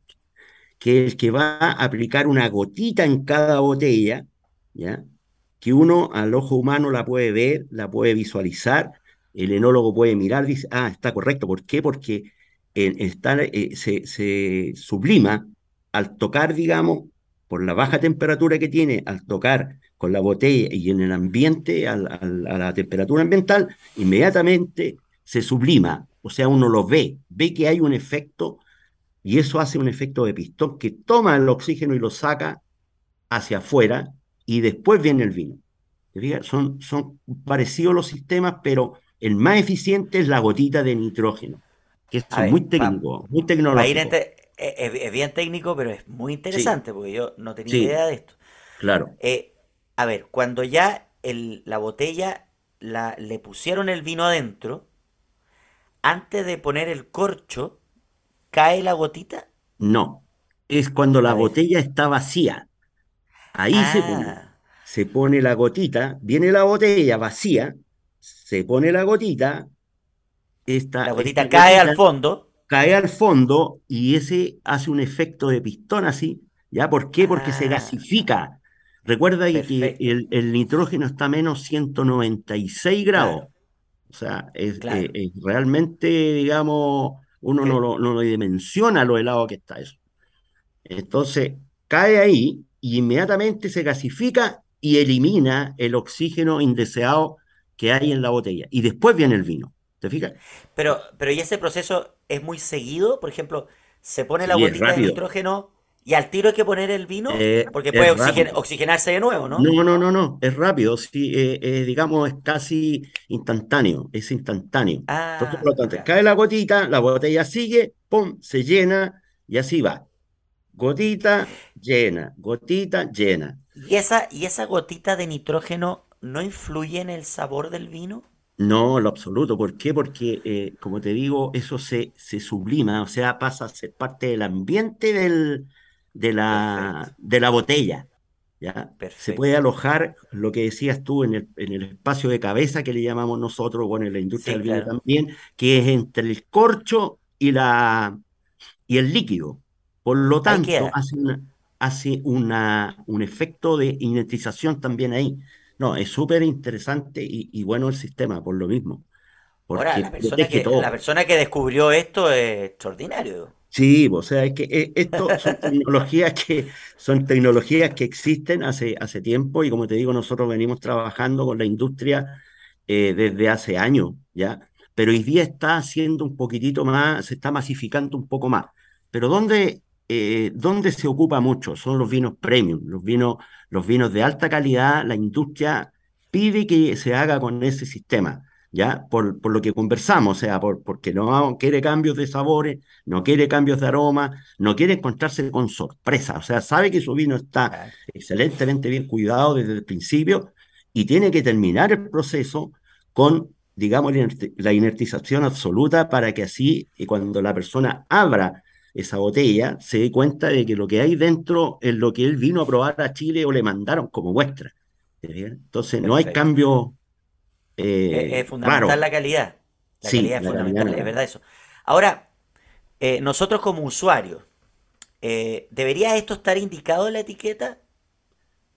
que es el que va a aplicar una gotita en cada botella, ¿ya? que uno al ojo humano la puede ver, la puede visualizar, el enólogo puede mirar, dice, ah, está correcto. ¿Por qué? Porque eh, está, eh, se, se sublima al tocar, digamos, por la baja temperatura que tiene, al tocar con la botella y en el ambiente, al, al, a la temperatura ambiental, inmediatamente se sublima. O sea, uno lo ve, ve que hay un efecto y eso hace un efecto de pistón que toma el oxígeno y lo saca hacia afuera y después viene el vino. Son, son parecidos los sistemas, pero el más eficiente es la gotita de nitrógeno, que es muy técnico, muy tecnológico. entre... Es, es- bien técnico, pero es muy Sí, interesante porque yo no tenía sí, idea de esto. claro. Eh, a ver, cuando ya el- la botella la, le pusieron el vino adentro, antes de poner el corcho, cae la gotita. No, es cuando la botella está vacía. Ahí se pone. Ah, Se pone la gotita, viene la botella vacía, se pone la gotita, esta, la esta gotita cae al fondo. cae al fondo y ese hace un efecto de pistón así, ¿ya? ¿Por qué? Porque se Ah, gasifica. Recuerda ahí que perfecto. el, el nitrógeno está a menos 196 grados, Claro, o sea, es, eh, es realmente, digamos, uno no lo, no lo dimensiona lo helado que está eso. Entonces, cae ahí y inmediatamente se gasifica y elimina el oxígeno indeseado que hay en la botella. Y después viene el vino. ¿Te fijas? pero, pero ¿y ese proceso es muy seguido? Por ejemplo, se pone la Sí, gotita de nitrógeno y al tiro hay que poner el vino Eh, porque puede oxigen- oxigenarse de nuevo, ¿no? No, no, no, no, es rápido, sí, eh, eh, digamos, es casi instantáneo, es instantáneo. Entonces, por Ah, lo tanto, cae la gotita, la botella sigue, pum, se llena y así va. Gotita, llena, gotita, llena. ¿Y esa, y esa gotita de nitrógeno no influye en el sabor del vino? No, lo absoluto. ¿Por qué? Porque, eh, como te digo, eso se, se sublima, o sea, pasa a ser parte del ambiente del, de Perfecto, la, de la botella, ¿ya? Se puede alojar, lo que decías tú, en el, en el espacio de cabeza que le llamamos nosotros, bueno, en la industria Sí, del vino claro. también, que es entre el corcho y, la, y el líquido. Por lo tanto, hace, una, hace una, un efecto de inertización también ahí. No, es súper interesante y, y bueno el sistema, por lo mismo, Ahora, la persona que, la persona que descubrió esto es extraordinario. Sí, o sea, es que eh, esto son tecnologías que son tecnologías que existen hace, hace tiempo y como te digo, nosotros venimos trabajando con la industria eh, desde hace años, ¿ya? Pero hoy día está haciendo un poquitito más, se está masificando un poco más. Pero ¿dónde, eh, dónde se ocupa mucho? Son los vinos premium, los vinos, los vinos de alta calidad. La industria pide que se haga con ese sistema, ¿ya? Por, por lo que conversamos, o sea, por, porque no quiere cambios de sabores no quiere cambios de aroma, no quiere encontrarse con sorpresa, o sea, sabe que su vino está excelentemente bien cuidado desde el principio y tiene que terminar el proceso con, digamos, la inerti- la inertización absoluta para que así, y cuando la persona abra esa botella, se dé cuenta de que lo que hay dentro es lo que él vino a probar a Chile o le mandaron como muestra. Entonces, no hay cambio eh, es fundamental raro. la calidad. La Sí, calidad es la fundamental, es. verdad eso. Ahora, eh, nosotros como usuarios, eh, ¿debería esto estar indicado en la etiqueta?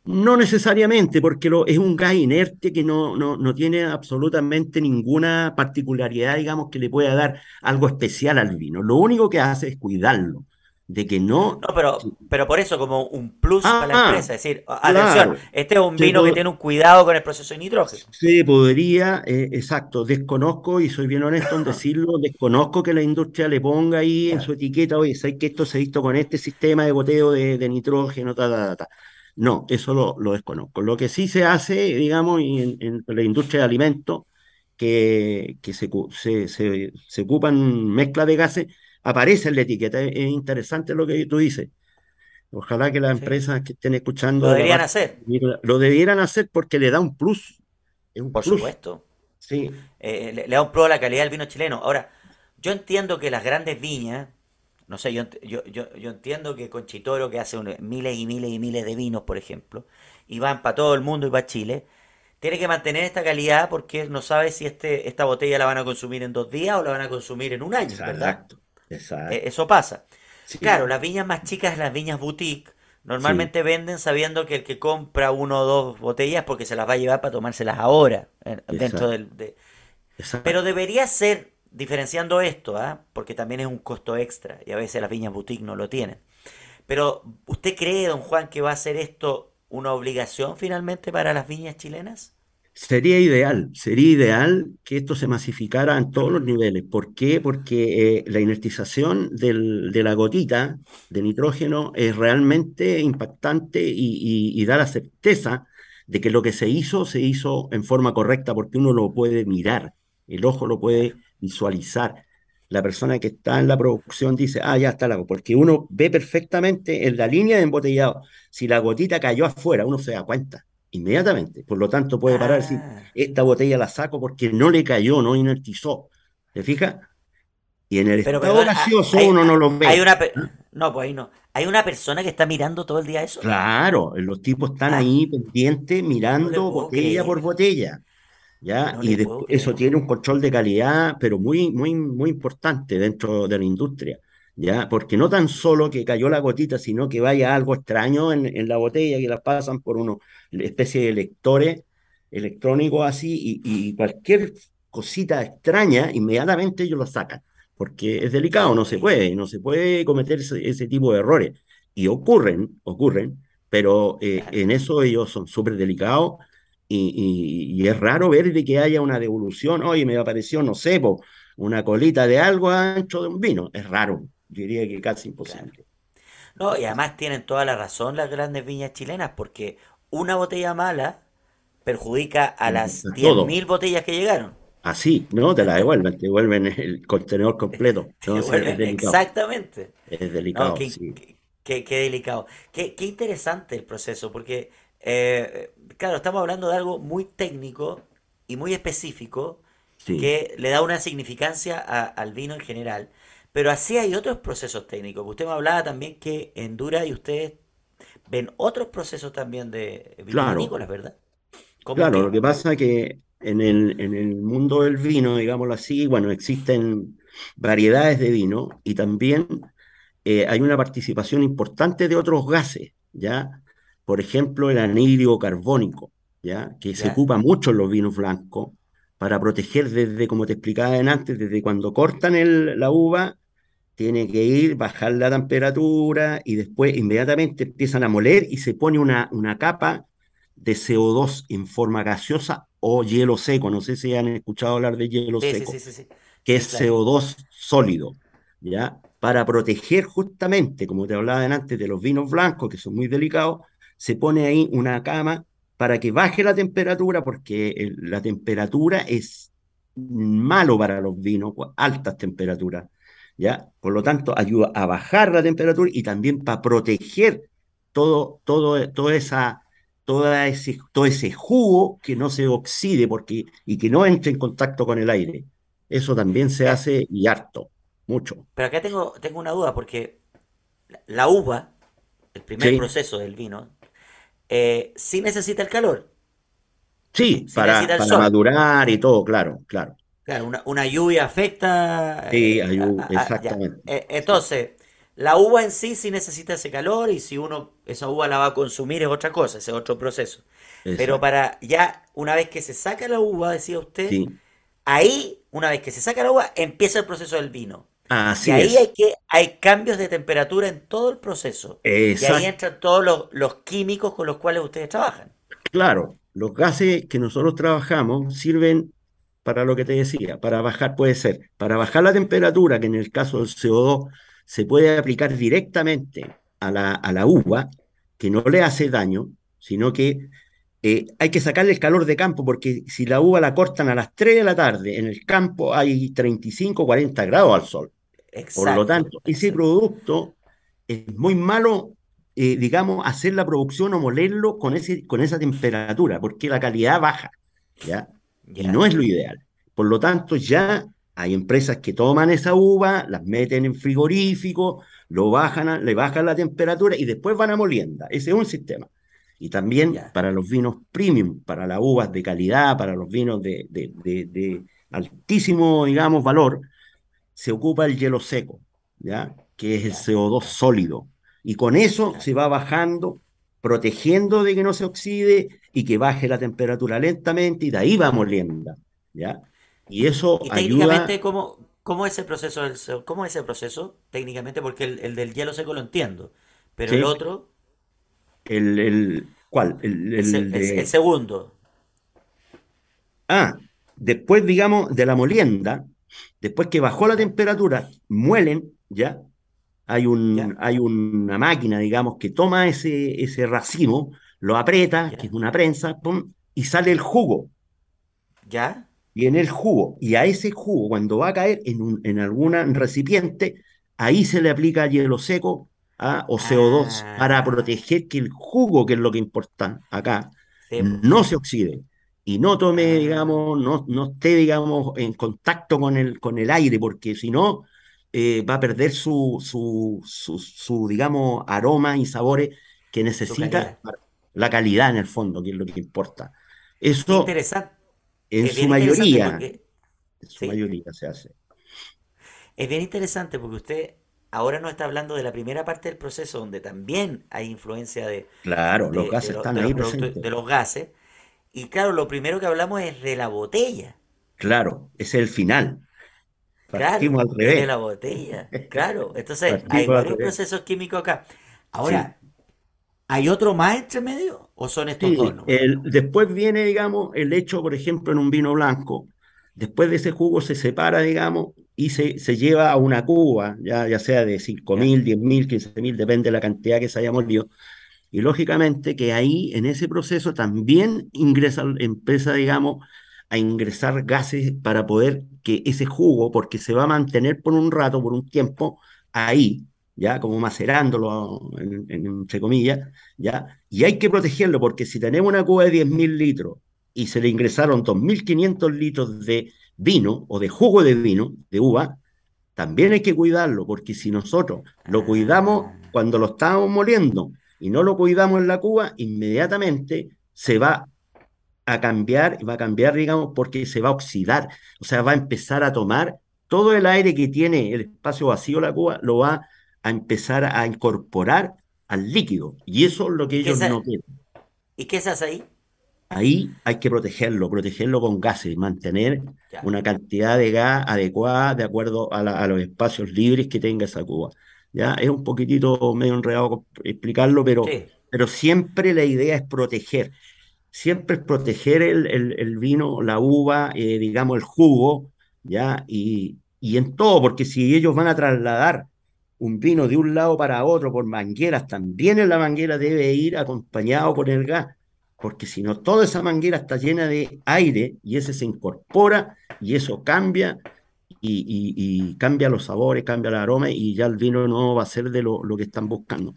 No necesariamente, porque lo, es un gas inerte que no, no, no tiene absolutamente ninguna particularidad, digamos, que le pueda dar algo especial al vino. Lo único que hace es cuidarlo, de que no... No, pero, pero por eso, como un plus para la Ah, empresa. Es decir, atención, claro. este es un vino que tiene un cuidado con el proceso de nitrógeno. se podría, eh, exacto, desconozco, y soy bien honesto en decirlo, desconozco que la industria le ponga ahí en su etiqueta, oye, ¿sabes que esto se visto con este sistema de boteo de, de nitrógeno? Ta, ta, ta, ta"? No, eso lo, lo desconozco. Lo que sí se hace, digamos, en, en la industria de alimentos, que, que se, se, se, se ocupan mezcla de gases, aparece en la etiqueta. Es, es interesante lo que tú dices. Ojalá que las sí. empresas que estén escuchando Lo deberían parte hacer, lo debieran hacer porque le da un plus. Es un por plus. supuesto. Sí, Eh, le, le da un pro a la calidad del vino chileno. Ahora, yo entiendo que las grandes viñas, no sé, yo, yo, yo, yo entiendo que Conchitoro, que hace un- miles y miles y miles de vinos, por ejemplo, y van para todo el mundo y para Chile, tiene que mantener esta calidad porque no sabe si este, esta botella la van a consumir en dos días o la van a consumir en un año, ¿verdad? exacto, Eh, exacto. eso pasa. Claro, Sí, las viñas más chicas, las viñas boutique, sí, normalmente venden sabiendo que el que compra uno o dos botellas porque se las va a llevar para tomárselas ahora, eh, dentro del, de, pero debería ser, diferenciando esto, ¿ah? Porque también es un costo extra y a veces las viñas boutique no lo tienen. Pero, ¿usted cree, don Juan, que va a ser esto una obligación finalmente para las viñas chilenas? Sería ideal, sería ideal que esto se masificara en todos los niveles. ¿Por qué? Porque eh, la inertización de la gotita de nitrógeno es realmente impactante y, da la certeza de que lo que se hizo se hizo en forma correcta porque uno lo puede mirar, el ojo lo puede visualizar. La persona que está en la producción dice, ah, ya está la, porque uno ve perfectamente en la línea de embotellado, si la gotita cayó afuera, uno se da cuenta inmediatamente. Por lo tanto, puede parar y decir, Ah, esta botella la saco porque no le cayó, no inertizó. ¿Te fijas? Y en el pero estado gaseoso hay, uno no lo hay ve. una... pe- ¿ah? No, pues ahí no. ¿Hay una persona que está mirando todo el día eso? Claro, los tipos están Ah, ahí pendientes mirando botella por botella. ¿ya? No Y le puedo despu- eso tiene un control de calidad, pero muy, muy, muy importante dentro de la industria, ¿ya? Porque no tan solo que cayó la gotita, sino que vaya algo extraño en, en la botella, que la pasan por una especie de lectores electrónicos así, y, y cualquier cosita extraña, inmediatamente ellos la sacan, porque es delicado, no se puede, no se puede cometer ese, ese tipo de errores. Y ocurren, ocurren, pero eh, en eso ellos son súper delicados y, y- y es raro ver de que haya una devolución. Oye, me apareció, no sé, po, una colita de algo ancho de un vino. Es raro. Yo diría que casi Claro. imposible. No, y además tienen toda la razón las grandes viñas chilenas, porque una botella mala perjudica a las A diez todo. mil botellas que llegaron. Así, ¿no? Te la devuelven, te devuelven el contenedor completo. Te Entonces es delicado. exactamente. Es No, delicado, qué, sí. qué- qué- qué delicado. Qué, qué interesante el proceso, porque, eh, claro, estamos hablando de algo muy técnico y muy específico Sí. que le da una significancia a- al vino en general. Pero así hay otros procesos técnicos. Usted me hablaba también que en Dura y ustedes ven otros procesos también de Claro, vitivinícolas, ¿verdad? ¿Cómo claro. Lo que pasa es que en el, en el mundo del vino, digámoslo así, bueno, existen variedades de vino y también eh, hay una participación importante de otros gases, ¿ya? Por ejemplo, el anhídrido carbónico, ¿ya? Que se ocupa mucho en los vinos blancos para proteger desde, como te explicaba antes, desde cuando cortan el- la uva, tiene que ir, bajar la temperatura y después inmediatamente empiezan a moler y se pone una, una capa de CO2 en forma gaseosa o hielo seco. No sé si han escuchado hablar de hielo Sí, seco sí, sí, sí. que es claro. CO2 sólido, ¿ya? Para proteger justamente, como te hablaba antes, de los vinos blancos, que son muy delicados, se pone ahí una cama para que baje la temperatura, porque la temperatura es malo para los vinos, altas temperaturas, ¿ya? Por lo tanto, ayuda a bajar la temperatura y también para proteger todo, todo, toda esa, toda ese, todo ese jugo que no se oxide porque, y que no entre en contacto con el aire. Eso también se hace y harto. mucho. Pero acá tengo, tengo una duda, porque la uva, el primer Sí, proceso del vino, eh, sí necesita el calor, sí, sí para, para madurar y todo, claro, claro. Claro, una, una lluvia afecta. Sí, eh, a- a- exactamente. Eh, entonces, la uva en sí sí necesita ese calor y si uno esa uva la va a consumir es otra cosa, ese es otro proceso. Pero exacto. para ya, una vez que se saca la uva, decía usted, Sí, ahí, una vez que se saca la uva, empieza el proceso del vino. Y así ahí es. hay que, hay cambios de temperatura en todo el proceso. Y ahí Exacto. entran todos los, los químicos con los cuales ustedes trabajan. Claro, los gases que nosotros trabajamos sirven para lo que te decía, para bajar, puede ser, para bajar la temperatura, que en el caso del CO2 se puede aplicar directamente a la, a la uva, que no le hace daño, sino que eh, hay que sacarle el calor de campo, porque si la uva la cortan a las 3 de la tarde, en el campo hay 35, 40 grados al sol. Por lo Exacto, tanto, ese exacto. producto es muy malo, eh, digamos, hacer la producción o molerlo con ese, con esa temperatura, porque la calidad baja, ¿ya? Y no es lo ideal. Por lo tanto, ya hay empresas que toman esa uva, las meten en frigorífico, lo bajan a- le bajan la temperatura y después van a molienda. Ese es un sistema. Y también para los vinos premium, para las uvas de calidad, para los vinos de, de de- de altísimo, digamos, valor se ocupa el hielo seco, ¿ya? Que es el ya, CO2 ya, sólido. Y con eso se va bajando, protegiendo de que no se oxide y que baje la temperatura lentamente y de ahí va molienda, ¿ya? Y eso y ayuda, técnicamente, ¿cómo, cómo es el proceso del, cómo es ese proceso? Técnicamente, porque el, el del hielo seco lo entiendo, pero el otro, El, el, ¿cuál? El, el, el el- el segundo, Ah, después, digamos, de la molienda, después que bajó la temperatura, muelen, ¿ya? hay, un, hay una máquina, digamos, que toma ese, ese racimo, lo aprieta, que es una prensa, pum, y sale el jugo. ¿Ya? Y en el jugo, y a ese jugo, cuando va a caer en, un, en algún recipiente, ahí se le aplica hielo seco ¿ah? o CO2 para Ah, proteger que el jugo, que es lo que importa acá, sí, po, no se oxide y no tome, Ah, digamos, no, no esté, digamos, en contacto con el, con el aire, porque si no, eh, va a perder su, su, su, su, digamos, aroma y sabores que necesita para la calidad en el fondo, que es lo que importa. Eso interesante. en Es su mayoría, porque, en su ¿sí? mayoría se hace. Es bien interesante porque usted ahora nos está hablando de la primera parte del proceso donde también hay influencia de, Claro, los de, gases están de los ahí productos, presentes. de los gases. Y claro, lo primero que hablamos es de la botella. Claro, es el final. Partimos Claro, al es de revés. la botella. Claro, entonces hay Partimos varios revés. procesos químicos acá. Ahora, ¿hay otro más entre medio o son estos dos? El, después viene, digamos, el hecho, por ejemplo, en un vino blanco. Después de ese jugo se separa, digamos, y se, se lleva a una cuba, ya, ya sea de cinco ¿Ya? mil, diez mil, quince mil, depende de la cantidad que se haya molido. Y lógicamente que ahí, en ese proceso, también ingresa, empieza, digamos, a ingresar gases para poder que ese jugo, porque se va a mantener por un rato, por un tiempo, ahí, ya, como macerándolo, en- en- entre comillas, ya, y hay que protegerlo, porque si tenemos una cuba de 10.000 litros y se le ingresaron 2.500 litros de vino o de jugo de vino, de uva, también hay que cuidarlo, porque si nosotros lo cuidamos Ah, cuando lo estamos moliendo y no lo cuidamos en la cuba, inmediatamente se va a cambiar, va a cambiar, digamos, porque se va a oxidar, o sea, va a empezar a tomar todo el aire que tiene el espacio vacío la cuba, lo va a empezar a incorporar al líquido, y eso es lo que ¿y qué ellos no quieren. y qué se hace ahí? Ahí hay que protegerlo, protegerlo con gases, mantener Ya. una cantidad de gas adecuada de acuerdo a, la- a los espacios libres que tenga esa cuba. Ya es un poquitito medio enredado explicarlo, pero, Sí. pero siempre la idea es proteger, siempre es proteger el, el- el vino, la uva, eh, digamos el jugo, ya, y, y en todo, porque si ellos van a trasladar un vino de un lado para otro por mangueras, también en la manguera debe ir acompañado con el gas porque si no, toda esa manguera está llena de aire y ese se incorpora y eso cambia y, y- y cambia los sabores, cambia el aroma y ya el vino no va a ser de lo, lo que están buscando.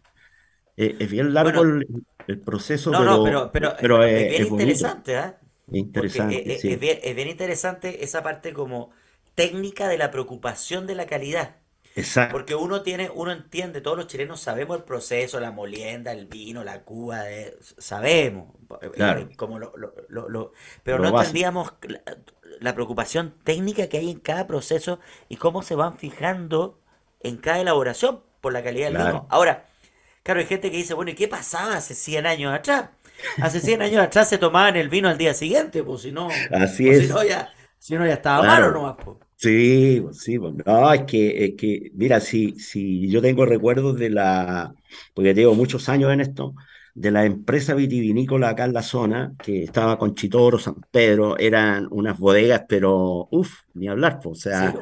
Eh, es bien largo Bueno, el, el proceso, no, no, pero, pero, pero eh, pero es es, bien es interesante, ¿ah? Porque interesante, es, es- es sí, bien, es bien interesante esa parte como técnica de la preocupación de la calidad. Exacto, Porque uno tiene, uno entiende, todos los chilenos sabemos el proceso, la molienda, el vino, la cuba, de- sabemos, eh, claro, eh, como lo, lo- lo- lo- pero no básico. entendíamos la, la preocupación técnica que hay en cada proceso y cómo se van fijando en cada elaboración por la calidad del vino. Claro, Ahora, claro, hay gente que dice, bueno, ¿y qué pasaba hace 100 años atrás? Hace 100 años atrás se tomaban el vino al día siguiente, pues si no, así pues si no ya, si no ya estaba malo claro. nomás, pues. Sí, pues sí, pues, no, es que, es que, mira, si, si yo tengo recuerdos de la, porque llevo muchos años en esto, de la empresa vitivinícola acá en la zona, que estaba con Chitoro, San Pedro, eran unas bodegas, pero, uff, ni hablar, pues, o sea,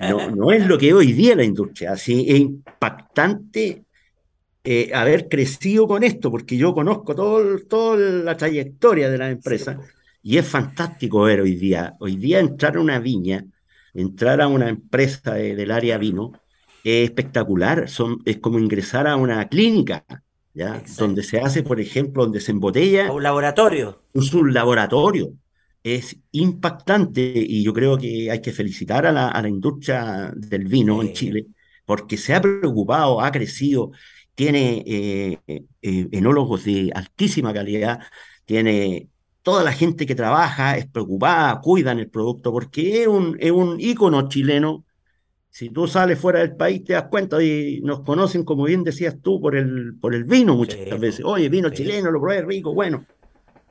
no, no es lo que hoy día la industria, así es impactante eh, haber crecido con esto, porque yo conozco todo, toda la trayectoria de la empresa y es fantástico ver hoy día, hoy día entrar a una viña, entrar a una empresa de- del área vino, es espectacular, son, es como ingresar a una clínica, ¿ya? Donde se hace, por ejemplo, donde se embotella un laboratorio. es un laboratorio. Es impactante y yo creo que hay que felicitar a la, a la industria del vino en Chile porque se ha preocupado, ha crecido, tiene eh, eh, enólogos de altísima calidad, tiene toda la gente que trabaja, es preocupada, cuidan el producto porque es un, es un ícono chileno. Si tú sales fuera del país te das cuenta y nos conocen, como bien decías tú, por el, por el vino muchas sí, veces. Oye, vino sí. chileno, lo probé rico, bueno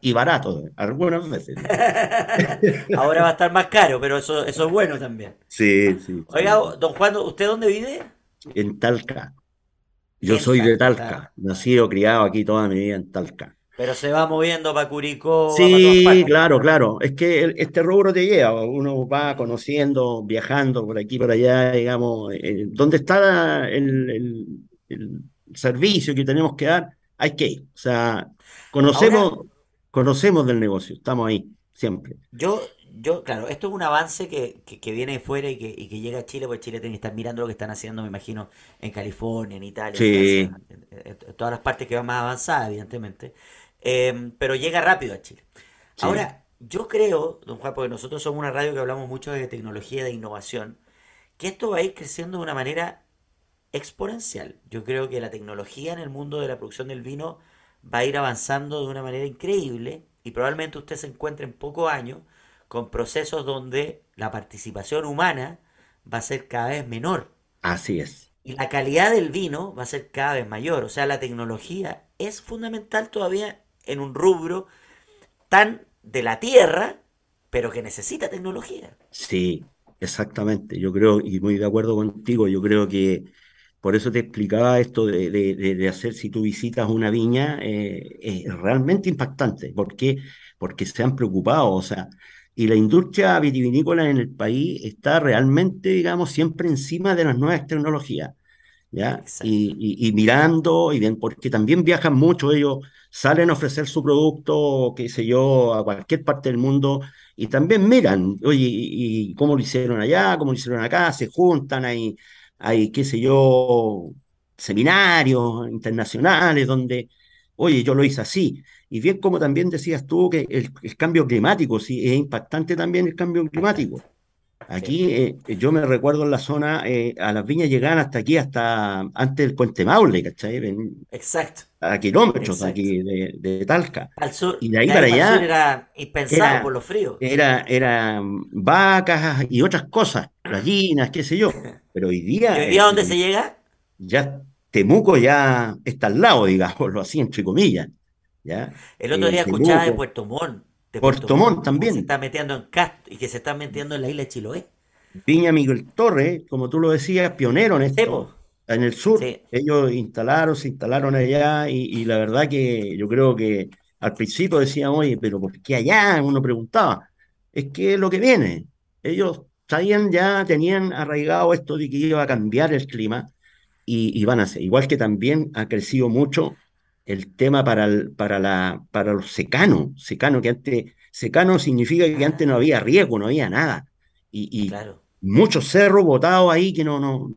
y barato, algunas veces. Ahora va a estar más caro, pero eso, eso es bueno también. Sí, sí, Oiga, sí. don Juan, ¿usted dónde vive? En Talca. Yo En soy de. Talca, nacido, criado aquí toda mi vida en Talca. Pero se va moviendo para Curicó, para Sí, claro, claro. Es que este rubro te lleva, uno va conociendo, viajando por aquí, por allá, digamos, eh, donde está el, el- el servicio que tenemos que dar, hay que ir. O sea, Ahora, conocemos, conocemos del negocio, estamos ahí, siempre. yo, yo, claro, esto es un avance que, que, que viene de fuera y que, y que llega a Chile, porque Chile tiene que estar mirando lo que están haciendo, me imagino, en California, en Italia, en Sí, Francia, en, en- en todas las partes que van más avanzadas, evidentemente. Em, pero llega rápido a Chile. sí, Ahora, yo creo, don Juan, porque nosotros somos una radio que hablamos mucho de tecnología de innovación, que esto va a ir creciendo de una manera exponencial. Yo creo que la tecnología en el mundo de la producción del vino va a ir avanzando de una manera increíble y probablemente usted se encuentre en pocos años con procesos donde la participación humana va a ser cada vez menor así es. y la calidad del vino va a ser cada vez mayor. O sea, la tecnología es fundamental todavía en un rubro tan de la tierra, pero que necesita tecnología. Sí, exactamente. Yo creo, y muy de acuerdo contigo, yo creo que por eso te explicaba esto de, de- hacer si tú visitas una viña, eh, es realmente impactante. ¿Por qué? Porque se han preocupado, o sea, y la industria vitivinícola en el país está realmente, digamos, siempre encima de las nuevas tecnologías. ¿Ya? Exacto. Y, y- y mirando, y bien, porque también viajan mucho, ellos salen a ofrecer su producto, qué sé yo, a cualquier parte del mundo, y también miran, oye, y, y cómo lo hicieron allá, cómo lo hicieron acá, se juntan, hay, hay, qué sé yo, seminarios internacionales donde, oye, yo lo hice así. Y bien como también decías tú que el, el cambio climático, sí, es impactante también el cambio climático. Aquí eh, yo me recuerdo en la zona, eh, a las viñas llegaban hasta aquí, hasta antes del Puente Maule, ¿cachai? Exacto. A kilómetros de Exacto. aquí, de, de Talca. Al sur, Y de ahí de para allá era impensado por era, los fríos. era, eran vacas y otras cosas, gallinas, qué sé yo. Pero hoy ¿Y día hoy día eh, dónde se llega? ya Temuco ya está al lado, digámoslo así, entre comillas. ¿ya? El otro Eh, día escuchaba de Temuco, Puerto Montt, Puerto Montt cómo se también. está metiendo en Castro y que se está metiendo en la isla de Chiloé. Viña Miguel Torres, como tú lo decías, pionero en Sí, esto, en el sur. Sí, Ellos instalaron, se instalaron allá y, y la verdad que yo creo que al principio decían, oye, pero ¿por qué allá? Uno preguntaba. Es que es lo que viene. Ellos sabían ya, tenían arraigado esto de que iba a cambiar el clima y, y van a hacer. Igual que también ha crecido mucho el tema para, el- para, la, para los secanos. Secano, que antes, secano significa que antes no había riego, no había nada. Y, y claro, muchos cerros botados ahí que no, no,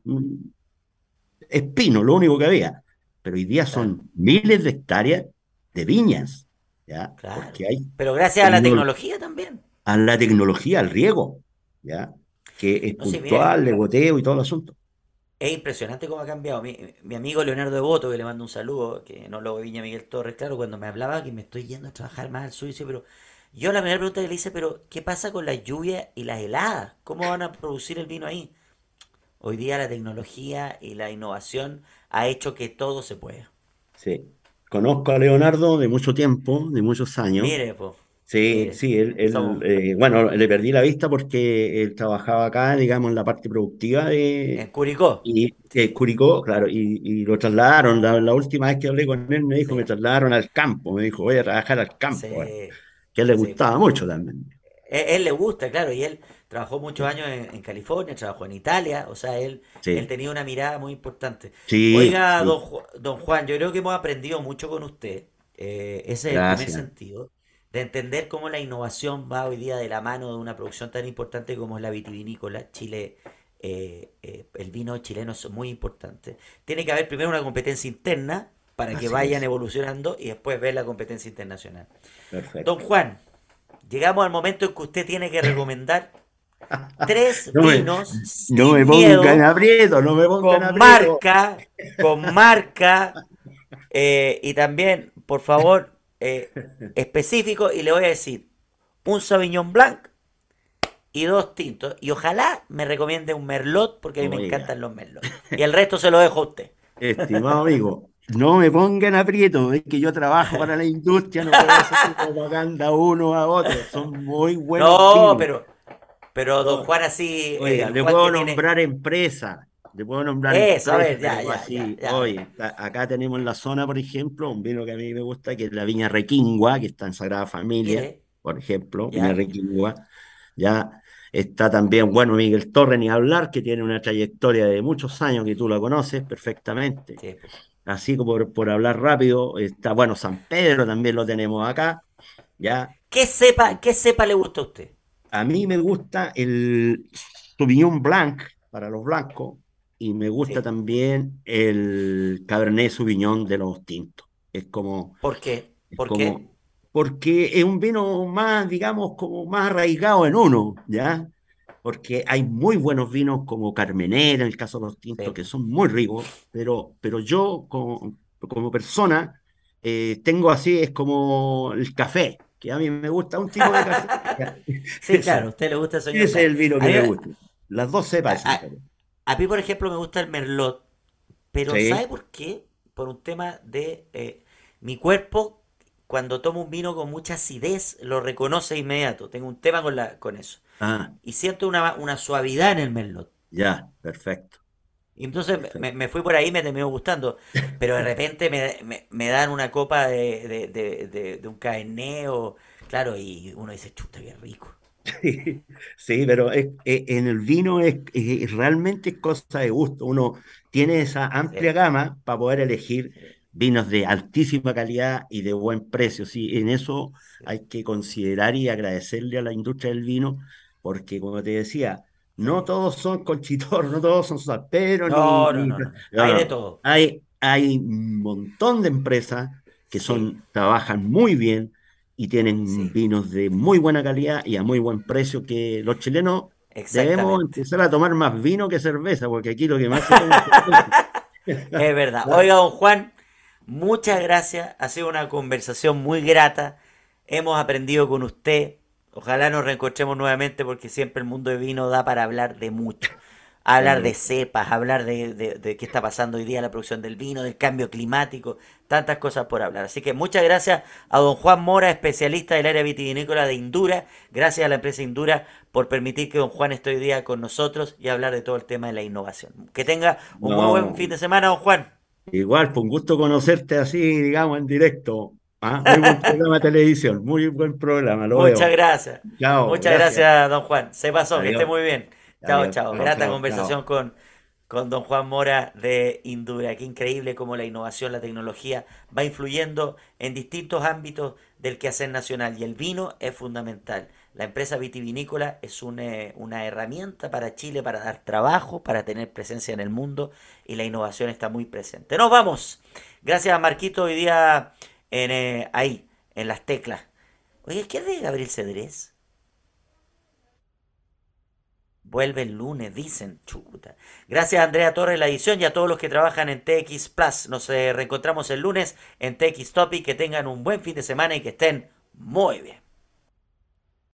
espino, lo único que había. Pero hoy día claro, son miles de hectáreas de viñas, ¿ya? claro. Porque hay Pero gracias a la tecno- tecnología también. a la tecnología, al riego, ¿ya? que es No puntual, de goteo y todo el asunto. Es impresionante cómo ha cambiado. Mi, mi amigo Leonardo de Boto, que le mando un saludo, que no lo Viña Miguel Torres, claro, cuando me hablaba que me estoy yendo a trabajar más al sur, dice, pero yo la primera pregunta que le hice, pero ¿qué pasa con las lluvias y las heladas? ¿Cómo van a producir el vino ahí? Hoy día la tecnología y la innovación ha hecho que todo se pueda. Sí. Conozco a Leonardo de mucho tiempo, de muchos años. Mire, pues, Sí, mire, sí, él, él, eh, bueno, le perdí la vista porque él trabajaba acá, digamos, en la parte productiva de en Curicó. y, eh, Curicó, claro, y, y lo trasladaron. La, la última vez que hablé con él me dijo, me trasladaron al campo, me dijo, voy a trabajar al campo, ahora", sí, que a él le sí. gustaba mucho también. Él, él le gusta, claro, y él trabajó muchos años en, en California, trabajó en Italia, o sea, él, él tenía una mirada muy importante. sí, Oiga, don, don Juan, yo creo que hemos aprendido mucho con usted. Eh, ese es el primer sentido, de entender cómo la innovación va hoy día de la mano de una producción tan importante como es la vitivinícola. Chile, eh, eh, el vino chileno es muy importante. Tiene que haber primero una competencia interna para que vayan es, evolucionando y después ver la competencia internacional. Don perfecto. Juan, llegamos al momento en que usted tiene que recomendar tres No me, vinos no me miedo, aprieto, no me con marca, con marca, eh, y también, por favor, eh, específico, y le voy a decir un Sauvignon Blanc y dos tintos. Y ojalá me recomiende un Merlot, porque a mí me encantan los Merlot. Y el resto se lo dejo a usted. Estimado amigo, no me pongan aprieto, es que yo trabajo para la industria, no puedo hacer propaganda uno a otro, son muy buenos No, vinos. pero, pero don Juan así, Oiga, le puedo tiene... nombrar empresa, le puedo nombrar Eso, a ver, ya, así, ya. oye, a- acá tenemos en la zona, por ejemplo, un vino que a mí me gusta, que es la Viña Requingua, que está en Sagrada Familia, por ejemplo, Viña Requingua, ya está también, bueno, Miguel Torre, ni hablar, que tiene una trayectoria de muchos años, que tú la conoces perfectamente. sí. Así como por, por hablar rápido, está, bueno, San Pedro también lo tenemos acá, ya. ¿Qué cepa, qué cepa le gusta a usted? A mí me gusta el Sauvignon Blanc para los blancos y me gusta Sí. también el Cabernet Sauvignon de los tintos. Es como, ¿Por qué? porque es un vino más, digamos, como más arraigado en uno, ¿ya? Porque hay muy buenos vinos como Carmener, en el caso de los tintos, Sí, que son muy ricos, pero, pero yo como, como persona eh, tengo así, es como el café, que a mí me gusta un tipo de café. sí, claro, a usted le gusta el Sauvignon ese es el vino que me gusta. Las dos cepas, a, a- mí, por ejemplo, me gusta el Merlot, pero ¿sabe Sí. por qué? Por un tema de eh, mi cuerpo, cuando tomo un vino con mucha acidez, lo reconoce inmediato. Tengo un tema con la, con eso. Ah, Y siento una, una suavidad en el Merlot. ya, perfecto, Y entonces me, perfecto. me fui por ahí, me terminó gustando. Pero de repente me, me- me dan una copa de, de, de, de- de un Cabernet o... Claro, y uno dice, chuta, qué rico. Sí, sí, pero es- es- en el vino es, es- realmente cosa de gusto. Uno tiene esa amplia gama para poder elegir vinos de altísima calidad y de buen precio. Sí, en eso hay que considerar y agradecerle a la industria del vino, porque como te decía, no todos son conchitor, no todos son salperos, No, no, ni... no, no. No, Hay de todo. Hay, hay un montón de empresas que Sí, son, trabajan muy bien y tienen sí, vinos de muy buena calidad y a muy buen precio que los chilenos debemos empezar a tomar más vino que cerveza, porque aquí lo que más se toma es verdad. Oiga, don Juan, muchas gracias. Ha sido una conversación muy grata. Hemos aprendido con usted. Ojalá nos reencontremos nuevamente porque siempre el mundo de vino da para hablar de mucho. Hablar de cepas, hablar de, de- de qué está pasando hoy día la producción del vino, del cambio climático, tantas cosas por hablar. Así que muchas gracias a don Juan Mora, especialista del área vitivinícola de Indura. Gracias a la empresa Indura por permitir que don Juan esté hoy día con nosotros y hablar de todo el tema de la innovación. Que tenga un muy buen fin de semana, don Juan. igual, fue un gusto conocerte así, digamos, en directo. Ah, muy buen programa de televisión, muy buen programa, lo Muchas veo. gracias. Chao, Muchas gracias. gracias, don Juan. Se pasó, que esté Adiós, muy bien. Chao, chao. Grata conversación chao. con, con don Juan Mora de Indura. Qué increíble cómo la innovación, la tecnología va influyendo en distintos ámbitos del quehacer nacional y el vino es fundamental. La empresa vitivinícola es una, una herramienta para Chile para dar trabajo, para tener presencia en el mundo y la innovación está muy presente. Nos vamos. Gracias a Marquito hoy día en, eh, ahí, en las teclas. Oye, ¿qué es de Gabriel Cedrés? Vuelve el lunes, dicen. Chuta. Gracias Andrea Torres, la edición, y a todos los que trabajan en TX Plus. Nos eh, reencontramos el lunes en TX Topic. Que tengan un buen fin de semana y que estén muy bien.